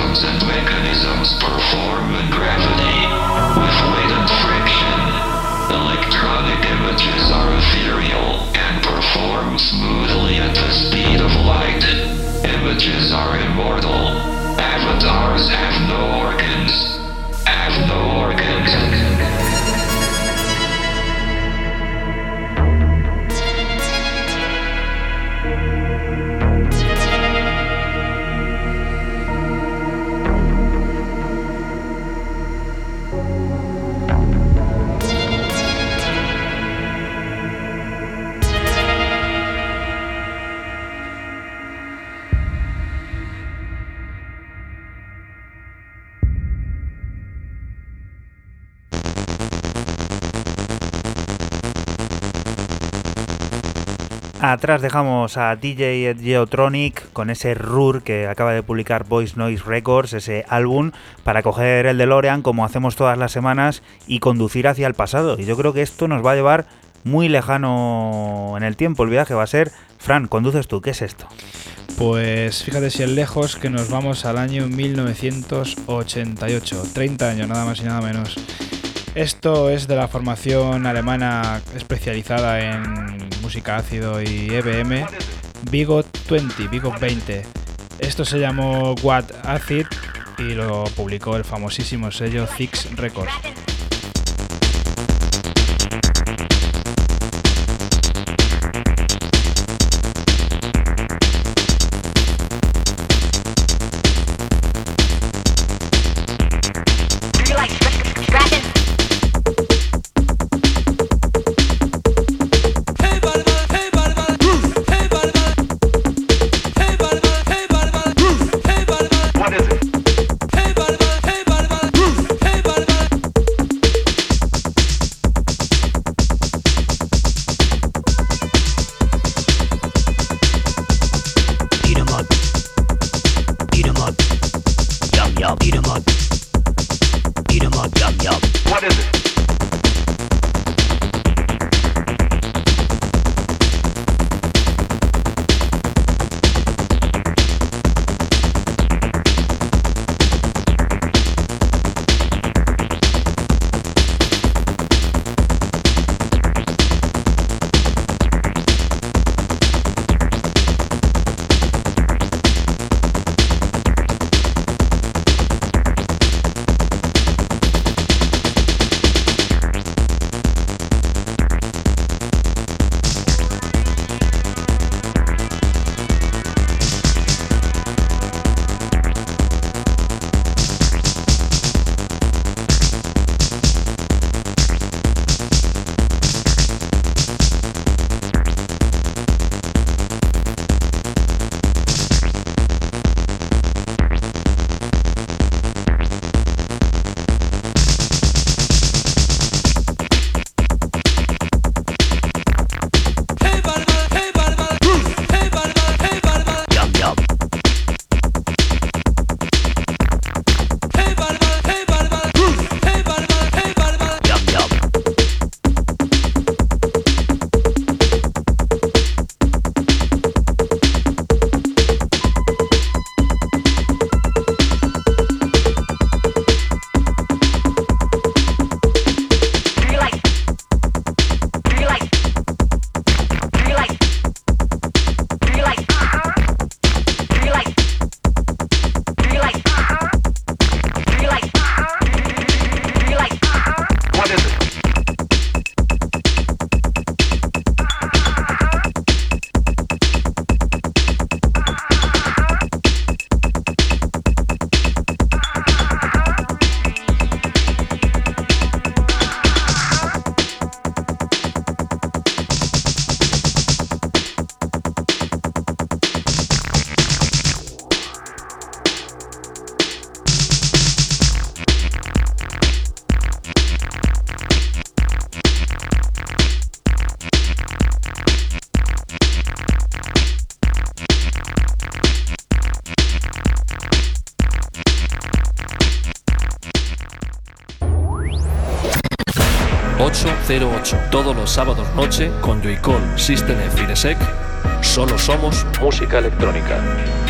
Metabolisms and mechanisms perform in gravity, with weight and friction. Electronic images are ethereal and perform smoothly at the speed of light. Images are immortal. Avatars have no organs. Have no organs. Atrás dejamos a DJ Geotronic con ese RUR que acaba de publicar Voice Noise Records, ese álbum, para coger el DeLorean como hacemos todas las semanas y conducir hacia el pasado. Y yo creo que esto nos va a llevar muy lejano en el tiempo. El viaje va a ser, Fran, conduces tú, ¿qué es esto? Pues fíjate si es lejos que nos vamos al año 1988, 30 años nada más y nada menos. Esto es de la formación alemana especializada en música ácido y EBM, Vigo 20, Vigo 20. Esto se llamó What Acid y lo publicó el famosísimo sello Six Records. 808. Todos los sábados noche con Joycall, System F. Solo somos música electrónica.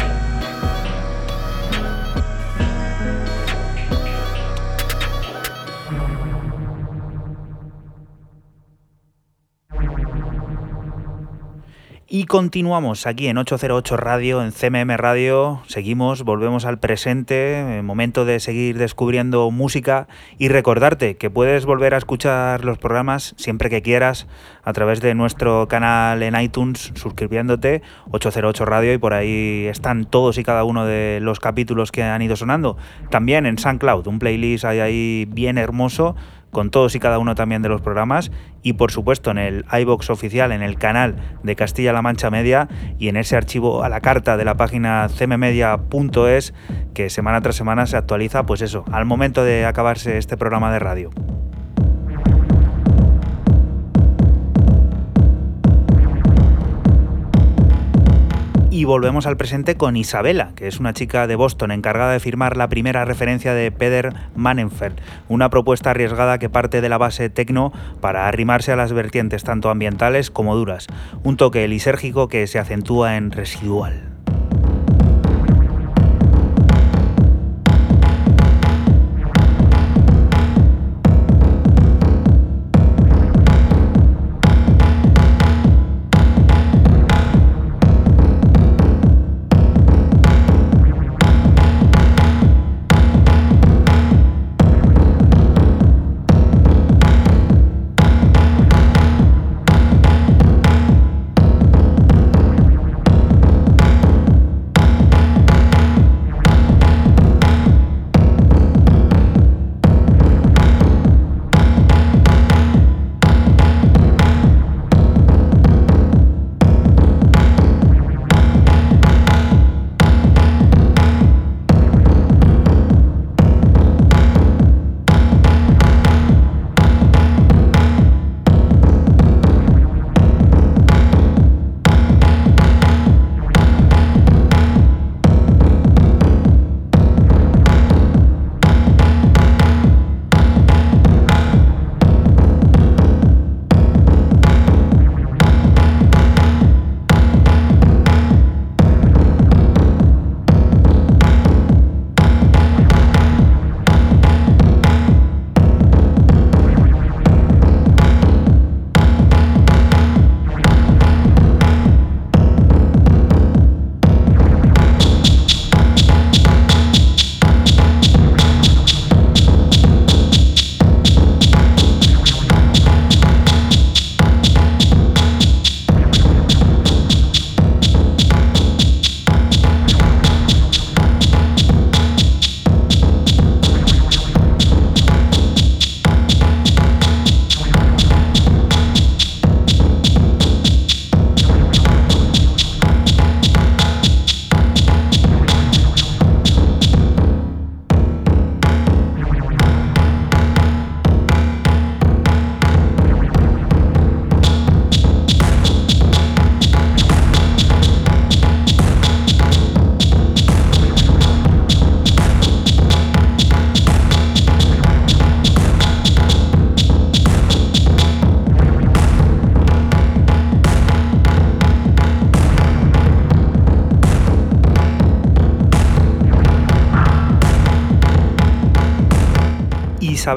Continuamos aquí en 808 Radio, en CMM Radio. Seguimos, volvemos al presente, momento de seguir descubriendo música y recordarte que puedes volver a escuchar los programas siempre que quieras a través de nuestro canal en iTunes, suscribiéndote 808 Radio y por ahí están todos y cada uno de los capítulos que han ido sonando. También en SoundCloud, un playlist hay ahí bien hermoso con todos y cada uno también de los programas y por supuesto en el iBox oficial, en el canal de Castilla-La Mancha Media y en ese archivo a la carta de la página cmmedia.es que semana tras semana se actualiza, pues eso, al momento de acabarse este programa de radio. Y volvemos al presente con Isabela, que es una chica de Boston encargada de firmar la primera referencia de Peder Manenfeld, una propuesta arriesgada que parte de la base tecno para arrimarse a las vertientes tanto ambientales como duras, un toque lisérgico que se acentúa en residual.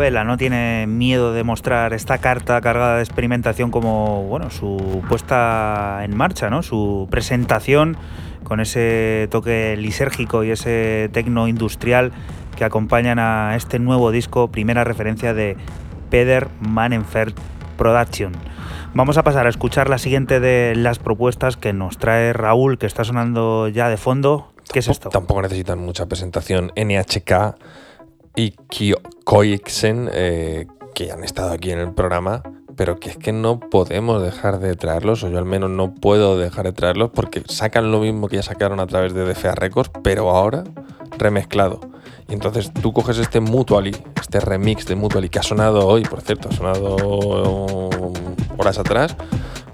Isabela no tiene miedo de mostrar esta carta cargada de experimentación como bueno, su puesta en marcha, ¿no? su presentación con ese toque lisérgico y ese tecno industrial que acompañan a este nuevo disco, primera referencia de Peder Manenfeld Production. Vamos a pasar a escuchar la siguiente de las propuestas que nos trae Raúl, que está sonando ya de fondo. ¿Qué es esto? Tampoco necesitan mucha presentación. NHK y Koiksen, eh, que han estado aquí en el programa, pero que es que no podemos dejar de traerlos, o yo al menos no puedo dejar de traerlos, porque sacan lo mismo que ya sacaron a través de DFA Records, pero ahora remezclado. Y entonces tú coges este Mutually, este remix de Mutually que ha sonado hoy, por cierto, ha sonado horas atrás,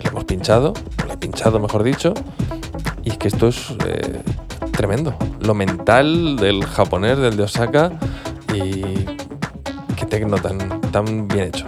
lo hemos pinchado, lo he pinchado mejor dicho, y es que esto es eh, tremendo. Lo mental del japonés, del de Osaka, y qué tecno tan, tan bien hecho.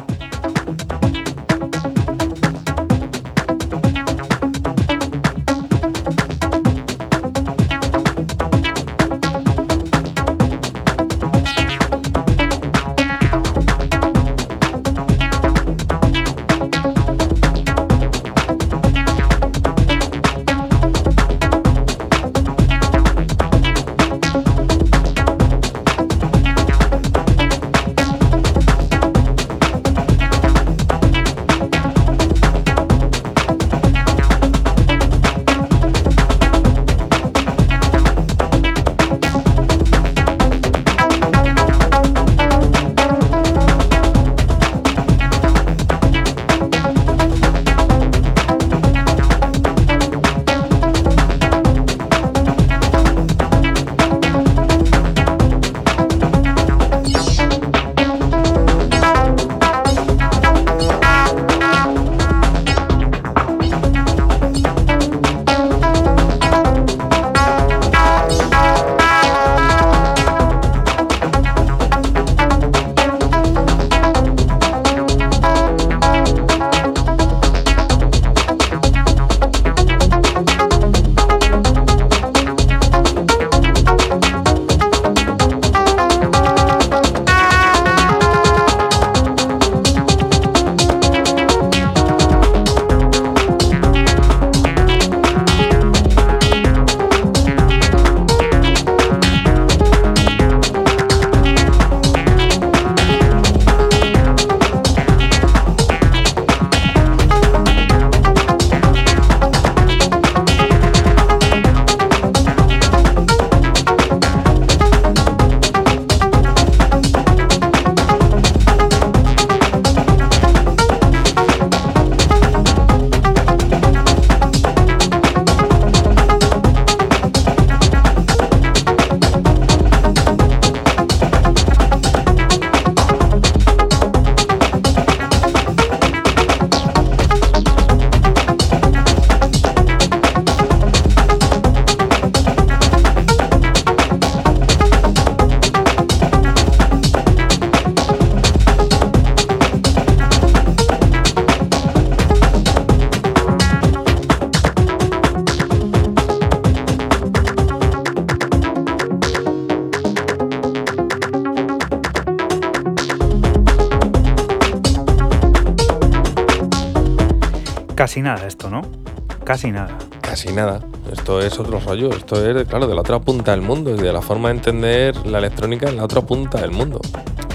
Casi nada. Casi nada. Esto es otro rollo. Esto es, claro, de la otra punta del mundo. Y de la forma de entender la electrónica en la otra punta del mundo.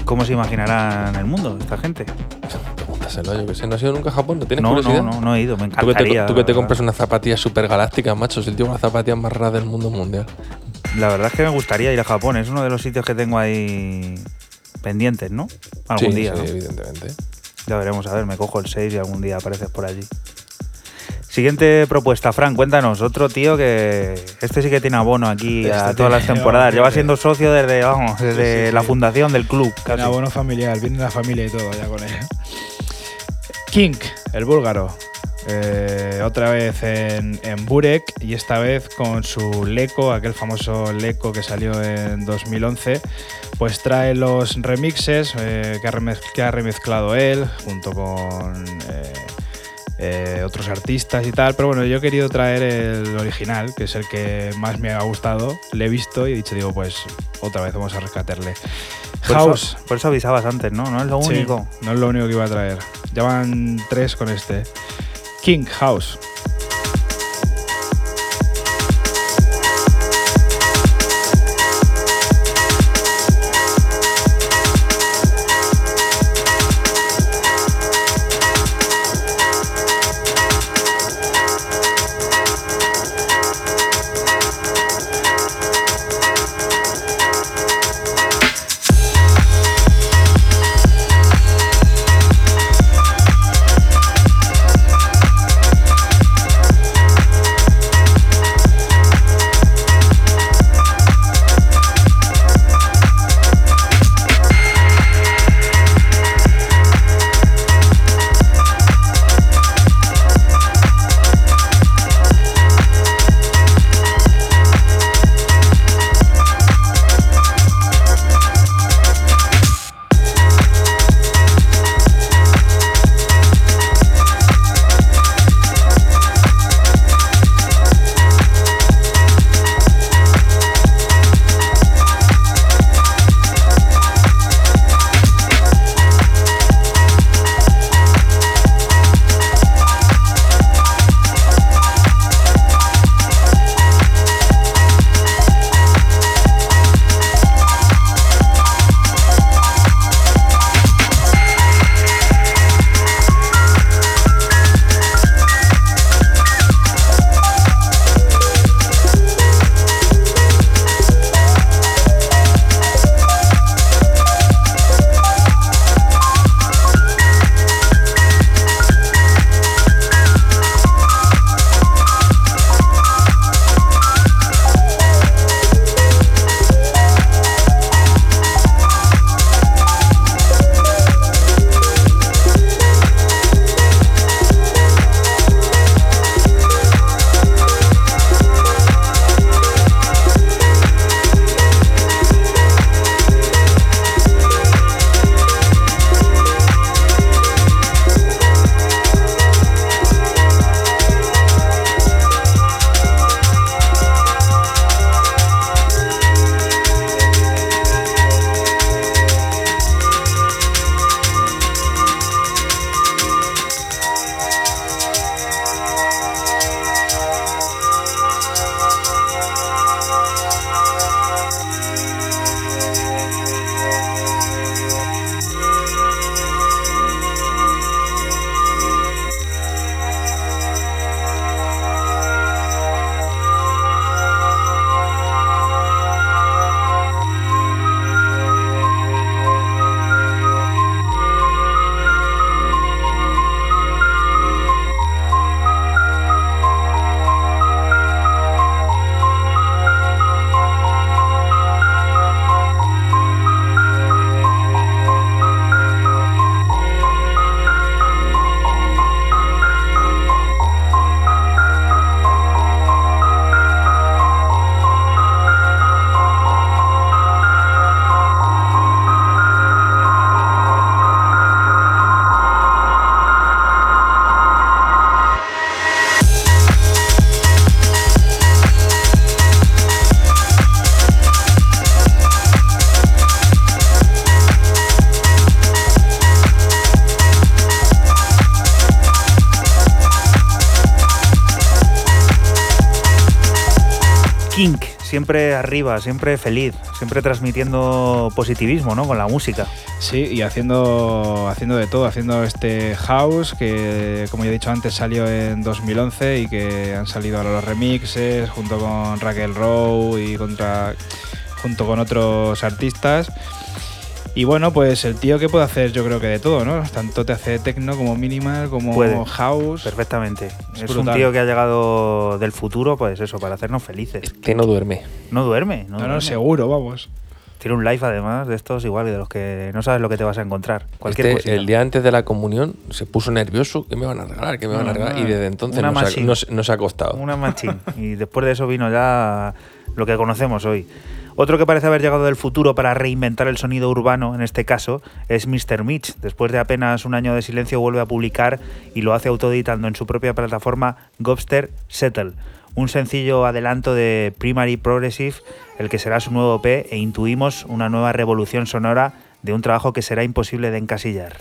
¿Cómo se imaginarán el mundo esta gente? Pregúntaselo, yo que sé. ¿No has ido nunca a Japón? ¿No tienes No, curiosidad? no, no, no he ido, me Tú que, te, encantaría. tú que te compras unas zapatillas macho. Es el tío con las zapatillas más raras del mundo mundial. La verdad es que me gustaría ir a Japón, es uno de los sitios que tengo ahí pendientes, ¿no? Algún Sí, día, sí, ¿no? evidentemente. Ya veremos, a ver, me cojo el 6 y algún día apareces por allí. Siguiente propuesta, Fran, cuéntanos, otro tío que este sí que tiene abono aquí a Este todas las tiene temporadas. Lleva siendo socio desde, vamos, desde sí, la sí. fundación del club. Casi. abono familiar, viene la familia y todo ya con él. King, el búlgaro. eh, otra vez en, en Burek y esta vez con su Leco, aquel famoso Leco que salió en 2011, pues trae los remixes eh, que, ha remez- que ha remezclado él junto con eh, otros artistas y tal. Pero bueno, yo he querido traer el original, que es el que más me ha gustado. Le he visto y he dicho, digo, pues otra vez vamos a rescatarle. Por House. eso, por eso avisabas antes, ¿no? No es lo Sí, único. no es lo único que iba a traer. Ya van tres con este. King House. Arriba, siempre feliz, siempre transmitiendo positivismo, ¿no? Con la música. Sí, y haciendo, haciendo de todo, haciendo este house que, como ya he dicho antes, salió en 2011 y que han salido ahora los remixes junto con Raquel Rowe y contra, junto con otros artistas. Y bueno, pues el tío que puede hacer yo creo que de todo, ¿no? Tanto te hace techno como minimal, como Puede. house. Perfectamente. Es Es, un tío que ha llegado del futuro, pues eso, para hacernos felices. Que no duerme. No duerme, no, No, duerme. no, seguro, vamos. Tiene un live además de estos igual y de los que no sabes lo que te vas a encontrar. Cualquier Este, cosita. el día antes de la comunión se puso nervioso. ¿Qué me van a regalar? ¿Qué me van a regalar? Y desde entonces una no se, ha, machine. no se- no se ha acostado. Una machín. y después de eso vino ya lo que conocemos hoy. Otro que parece haber llegado del futuro para reinventar el sonido urbano, en este caso, es Mr. Mitch. Después de apenas un año de silencio vuelve a publicar y lo hace autoeditando en su propia plataforma Gobster Settle. Un sencillo adelanto de Primary Progressive, el que será su nuevo P, e intuimos una nueva revolución sonora de un trabajo que será imposible de encasillar.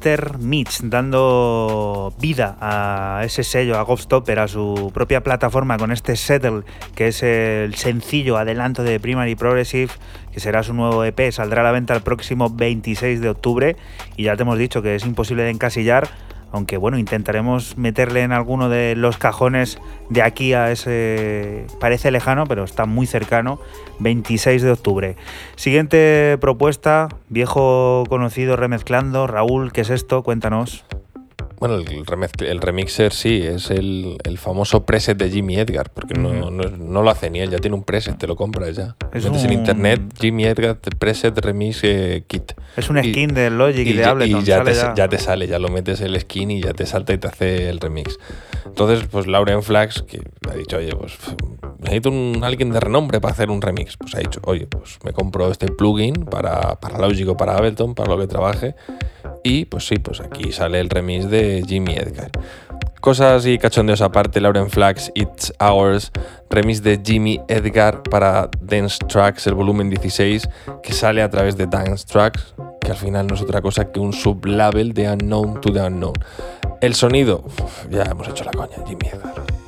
Mr. Mitch, dando vida a ese sello, a Gobstopper, a su propia plataforma con este Settle, que es el sencillo adelanto de Primary Progressive, que será su nuevo EP, saldrá a la venta el próximo 26 de octubre y ya te hemos dicho que es imposible de encasillar, aunque bueno, intentaremos meterle en alguno de los cajones de aquí a ese... parece lejano, pero está muy cercano, 26 de octubre. Siguiente propuesta, viejo conocido remezclando, Raúl, ¿qué es esto? Cuéntanos. Bueno, el, remezcl- el remixer sí, es el, el famoso preset de Jimmy Edgar, porque no, no, no lo hace ni él, ya tiene un preset, te lo compras ya. Es Metes en internet Jimmy Edgar preset remix eh, kit. Es un Y- skin de Logic y, de ya- Ableton. y ya, sale te, ya. ya te sale, ya lo metes el skin y ya te salta y te hace el remix. Entonces, pues Lauren Flags, que ha dicho, oye, pues necesito un, alguien de renombre para hacer un remix. Pues ha dicho, oye, pues me compro este plugin para, para Logic o para Ableton, para lo que trabaje. Y pues sí, pues aquí sale el remix de Jimmy Edgar. Cosas y cachondeos aparte, Lauren Flags, It's Ours, remix de Jimmy Edgar para Dance Tracks, el volumen 16, que sale a través de Dance Tracks, que al final no es otra cosa que un sublabel de Unknown to the Unknown. El sonido, ya hemos hecho la coña, Jimmy Edgar.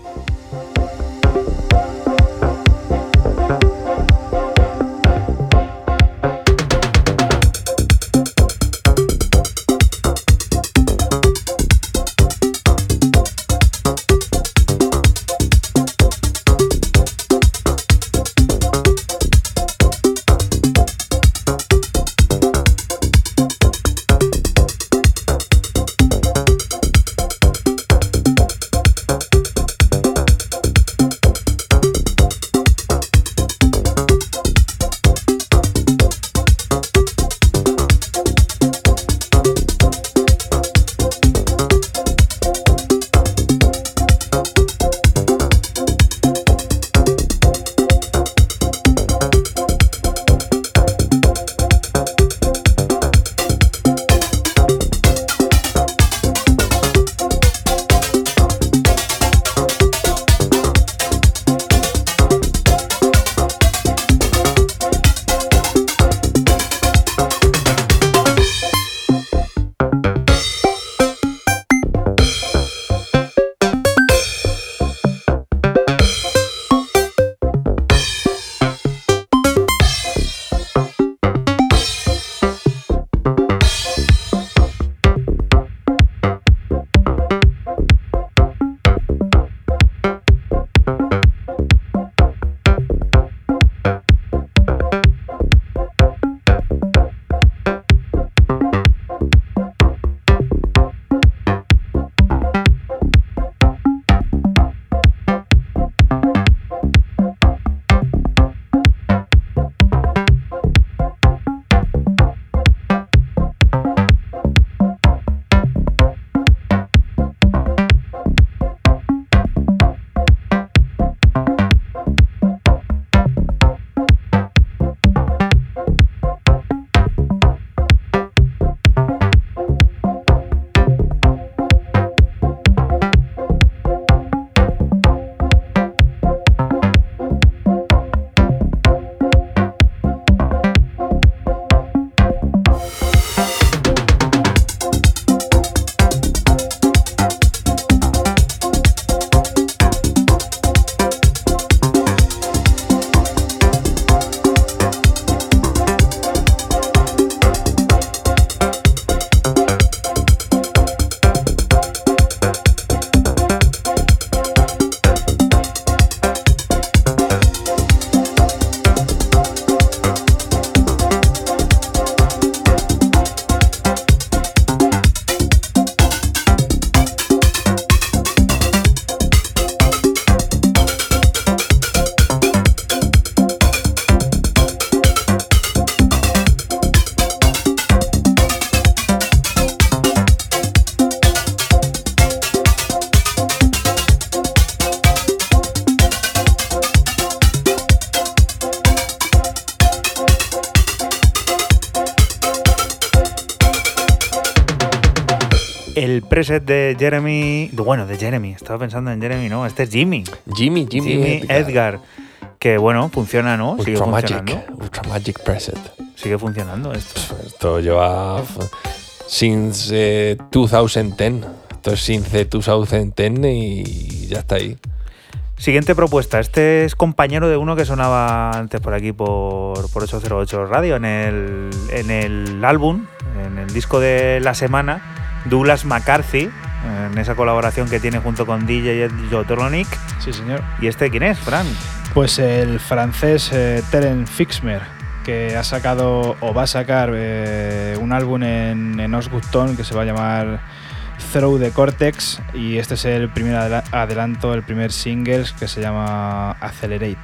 Preset de Jeremy. Bueno, de Jeremy, estaba pensando en Jeremy, no, este es Jimmy. Jimmy, Jimmy, Jimmy Edgar. Que bueno, funciona, ¿no? Sigue Ultra funcionando. Magic, Ultra Magic Preset. Sigue funcionando esto. Esto lleva. since eh, 2010. Esto es since 2010 y ya está ahí. Siguiente propuesta. Este es compañero de uno que sonaba antes por aquí por, por 808 Radio en el, en el álbum, en el disco de la semana, Douglas McCarthy, en esa colaboración que tiene junto con DJ Jotronic. Sí, señor. ¿Y este quién es, Fran? Pues el francés eh, Teren Fixmer, que ha sacado o va a sacar eh, un álbum en, en Osgood Tone que se va a llamar Throw the Cortex y este es el primer adela- adelanto, el primer single que se llama Accelerate.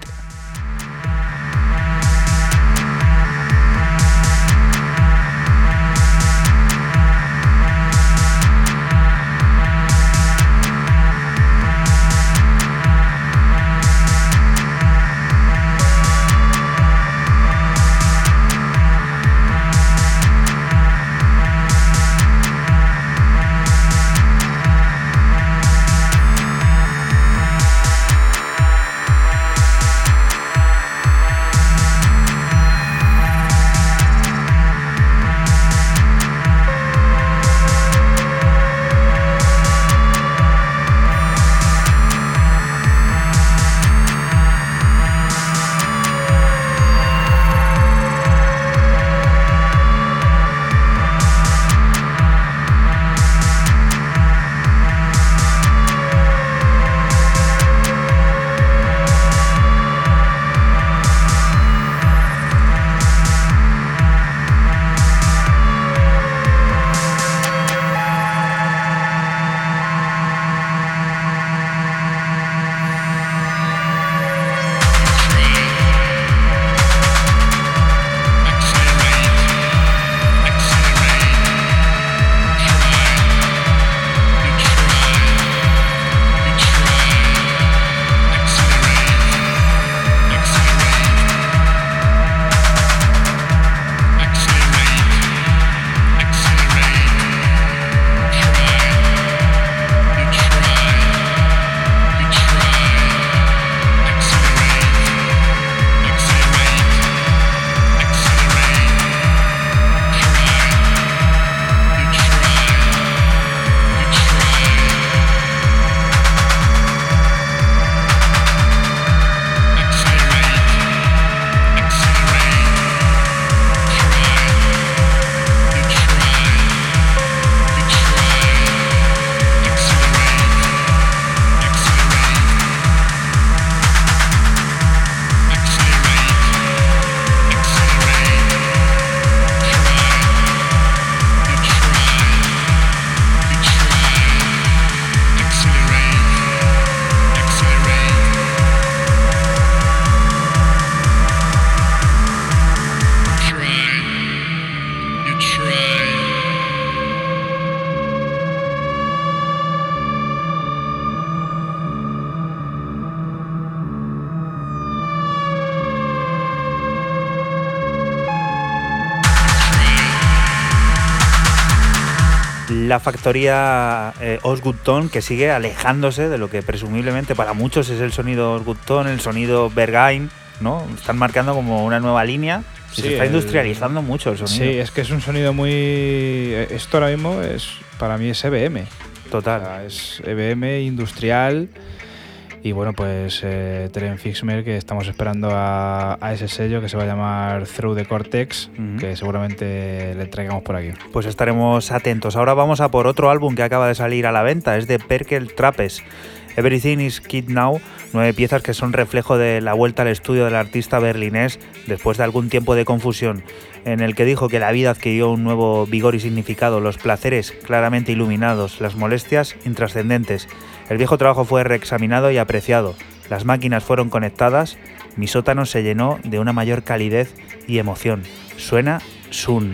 La factoría eh, Osgood Tone que sigue alejándose de lo que presumiblemente para muchos es el sonido Osgood Tone, el sonido Berghain, ¿no? Están marcando como una nueva línea y Sí, se está el- industrializando mucho el Sí, sonido. es que es un sonido muy. Esto ahora mismo es para mí es EBM. O Total. sea, es EBM industrial. Y bueno, pues eh, Teren Fixmer, que estamos esperando a, a ese sello que se va a llamar Through the Cortex, que seguramente le traigamos por aquí. Pues estaremos atentos. Ahora vamos a por otro álbum que acaba de salir a la venta. Es de Perkel Trappes. Everything is Kid Now. Nueve piezas que son reflejo de la vuelta al estudio del artista berlinés después de algún tiempo de confusión, en el que dijo que la vida adquirió un nuevo vigor y significado, los placeres claramente iluminados, las molestias intrascendentes. El viejo trabajo fue reexaminado y apreciado. Las máquinas fueron conectadas. Mi sótano se llenó de una mayor calidez y emoción. Suena Sun.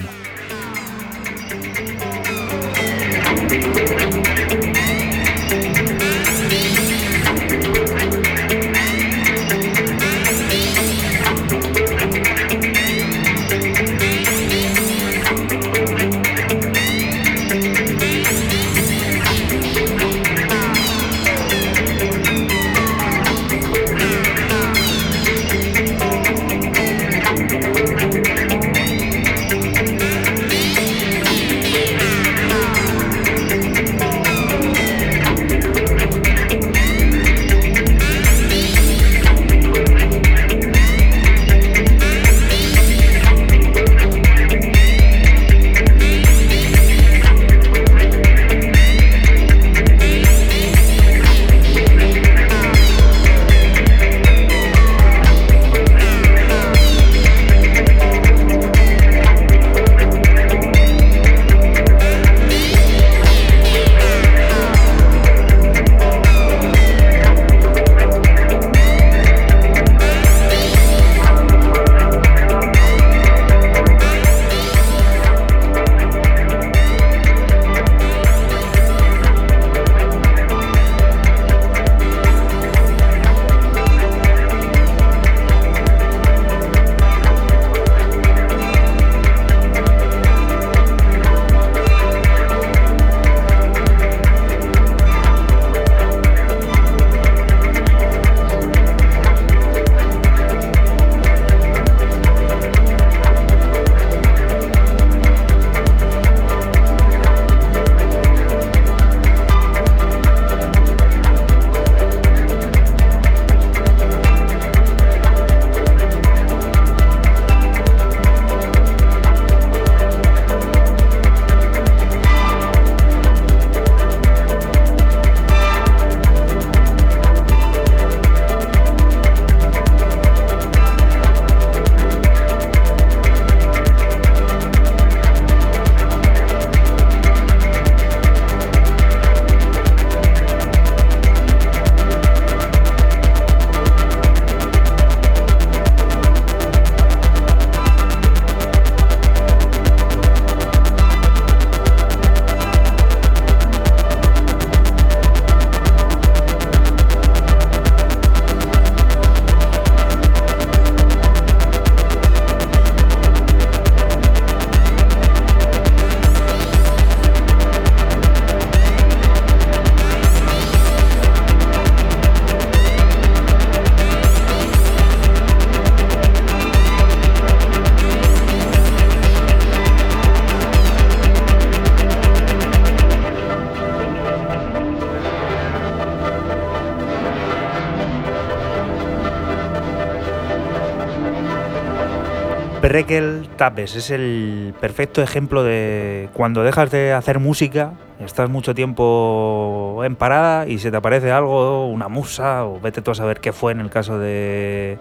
Prekel Tapes es el perfecto ejemplo de cuando dejas de hacer música, estás mucho tiempo en parada y se te aparece algo, una musa, o vete tú a saber qué fue en el caso de,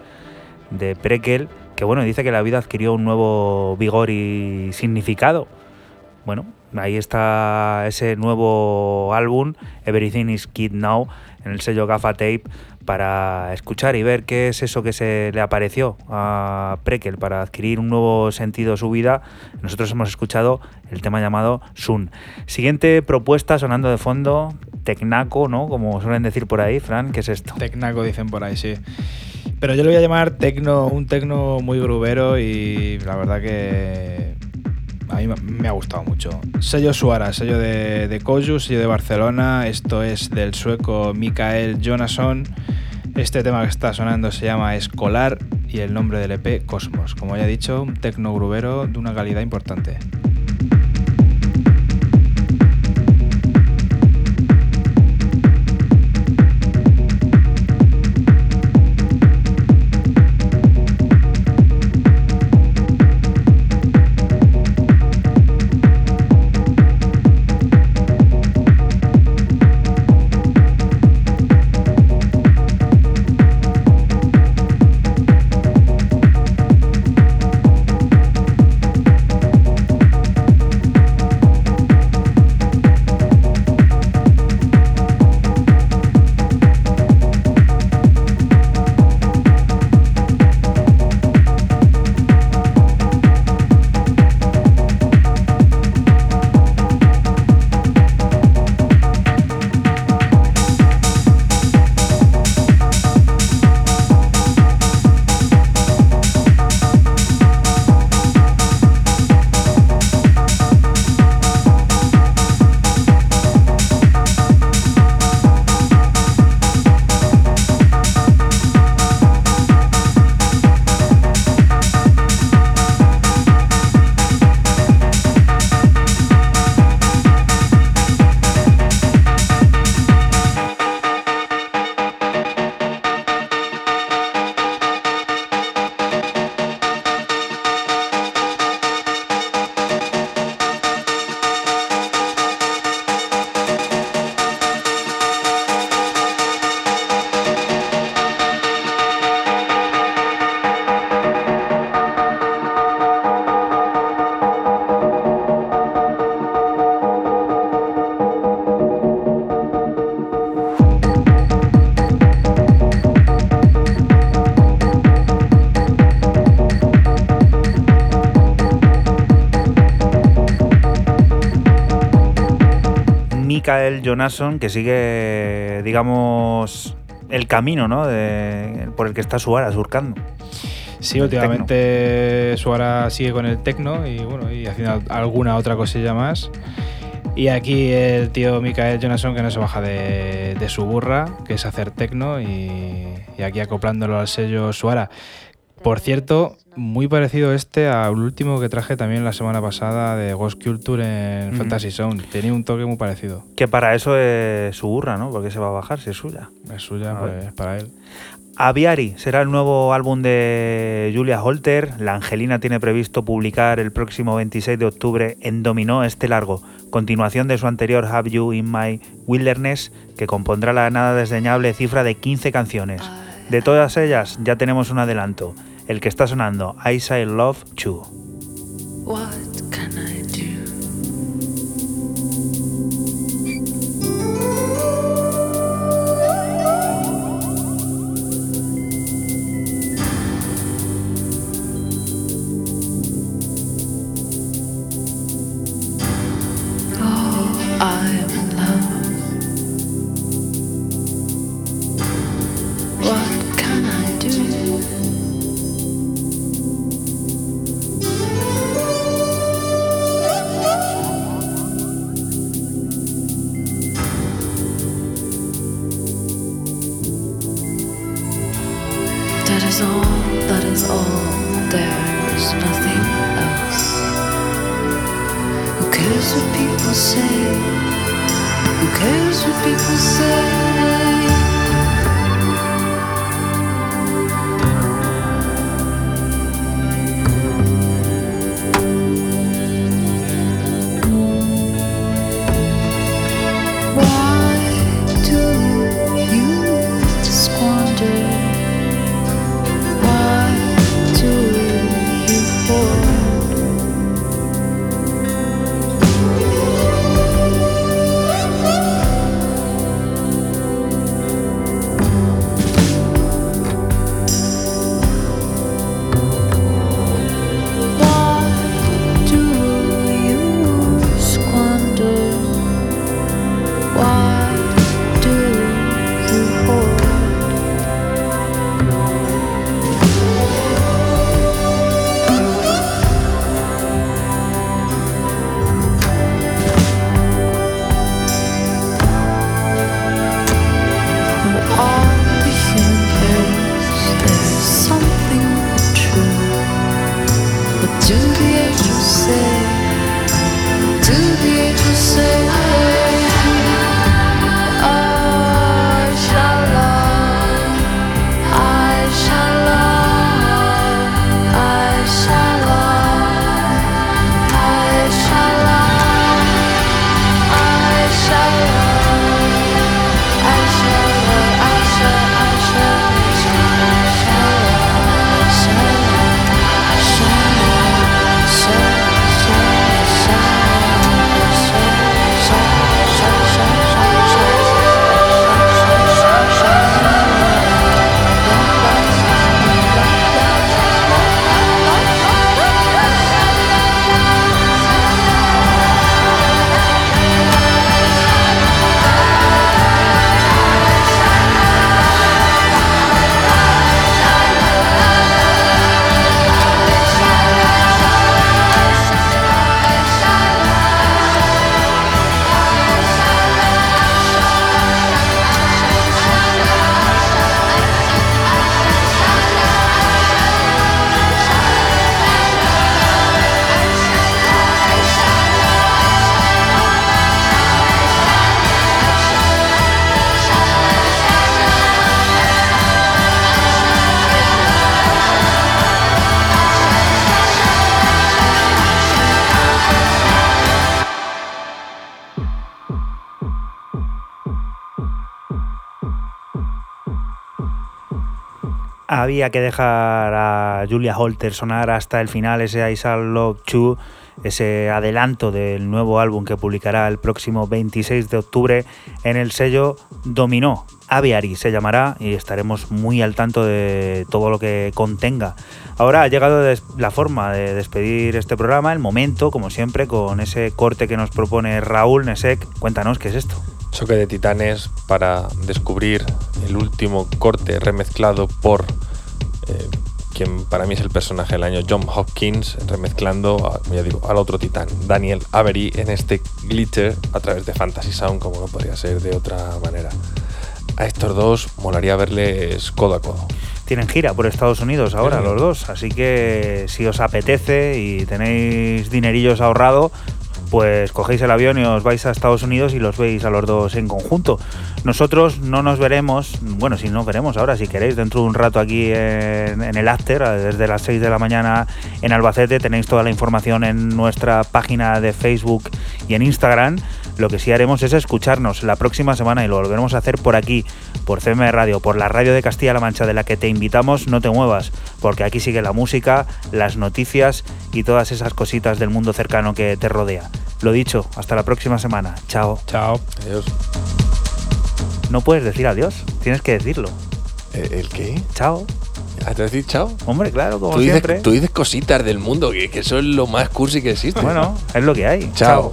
de Prekel, que bueno, dice que la vida adquirió un nuevo vigor y significado. Bueno, ahí está ese nuevo álbum, Everything is Kid Now, en el sello Gafa Tape, para escuchar y ver qué es eso que se le apareció a Prekel para adquirir un nuevo sentido a su vida. Nosotros hemos escuchado el tema llamado Sun. Siguiente propuesta sonando de fondo, Tecnaco, ¿no? Como suelen decir por ahí, Fran, ¿qué es esto? Tecnaco dicen por ahí, sí. Pero yo lo voy a llamar tecno, un tecno muy grubero y la verdad que a mí me- ha gustado mucho. Sello Suara, sello de, de Koju, sello de Barcelona. Esto es del sueco Mikael Jonasson. Este tema que está sonando se llama Escolar y el nombre del EP Cosmos. Como ya he dicho, un tecno grubero de una calidad importante. Mikael Jonasson, que sigue, digamos, el camino ¿no? de- por el que está Suara surcando. Sí, últimamente Suara sigue con el tecno y bueno, y haciendo alguna otra cosilla más. Y aquí el tío Mikael Jonasson que no se baja de, de su burra, que es hacer tecno y, y aquí acoplándolo al sello Suara. Por cierto, muy parecido este al último que traje también la semana pasada de Ghost Culture en. Fantasy Zone. Tenía un toque muy parecido. Que para eso es su burra, ¿no? Porque se va a bajar si es suya. Es suya, pues para él. Aviari será el nuevo álbum de Julia Holter. La Angelina tiene previsto publicar el próximo 26 de octubre en Dominó este largo, continuación de su anterior Have You in My Wilderness, que compondrá la nada desdeñable cifra de 15 canciones. De todas ellas ya tenemos un adelanto, el que está sonando I Say Love You. Que dejar a Julia Holter sonar hasta el final ese I Shall Love You, ese adelanto del nuevo álbum que publicará el próximo 26 de octubre en el sello Dominó. Aviary se llamará y estaremos muy al tanto de todo lo que contenga. Ahora ha llegado la forma de despedir este programa, el momento, como siempre, con ese corte que nos propone Raúl Nesek. Cuéntanos qué es esto. Choque de titanes para descubrir el último corte remezclado por quien para mí es el personaje del año, John Hopkins, remezclando, ya digo, al otro titán, Daniel Avery, en este Glitter a través de Fantasy Sound, como no podría ser de otra manera. A estos dos molaría verles codo a codo. Tienen gira por Estados Unidos ahora los dos, así que si os apetece y tenéis dinerillos ahorrado, pues cogéis el avión y os vais a Estados Unidos y los veis a los dos en conjunto. Nosotros no nos veremos, bueno, si nos veremos ahora, si queréis, dentro de un rato aquí en, en el After, desde las 6 de la mañana en Albacete. Tenéis toda la información en nuestra página de Facebook y en Instagram. Lo que sí haremos es escucharnos la próxima semana y lo volveremos a hacer por aquí, por CM Radio, por la radio de Castilla-La Mancha de la que te invitamos. No te muevas, porque aquí sigue la música, las noticias y todas esas cositas del mundo cercano que te rodea. Lo dicho, hasta la próxima semana. Chao. Chao. Adiós. No puedes decir adiós, tienes que decirlo. ¿El, qué? Chao. ¿Has de decir chao? Hombre, claro, como Tú dices, siempre. tú dices cositas del mundo, que, que eso es lo más cursi que existe. Bueno, es lo que hay. Chao.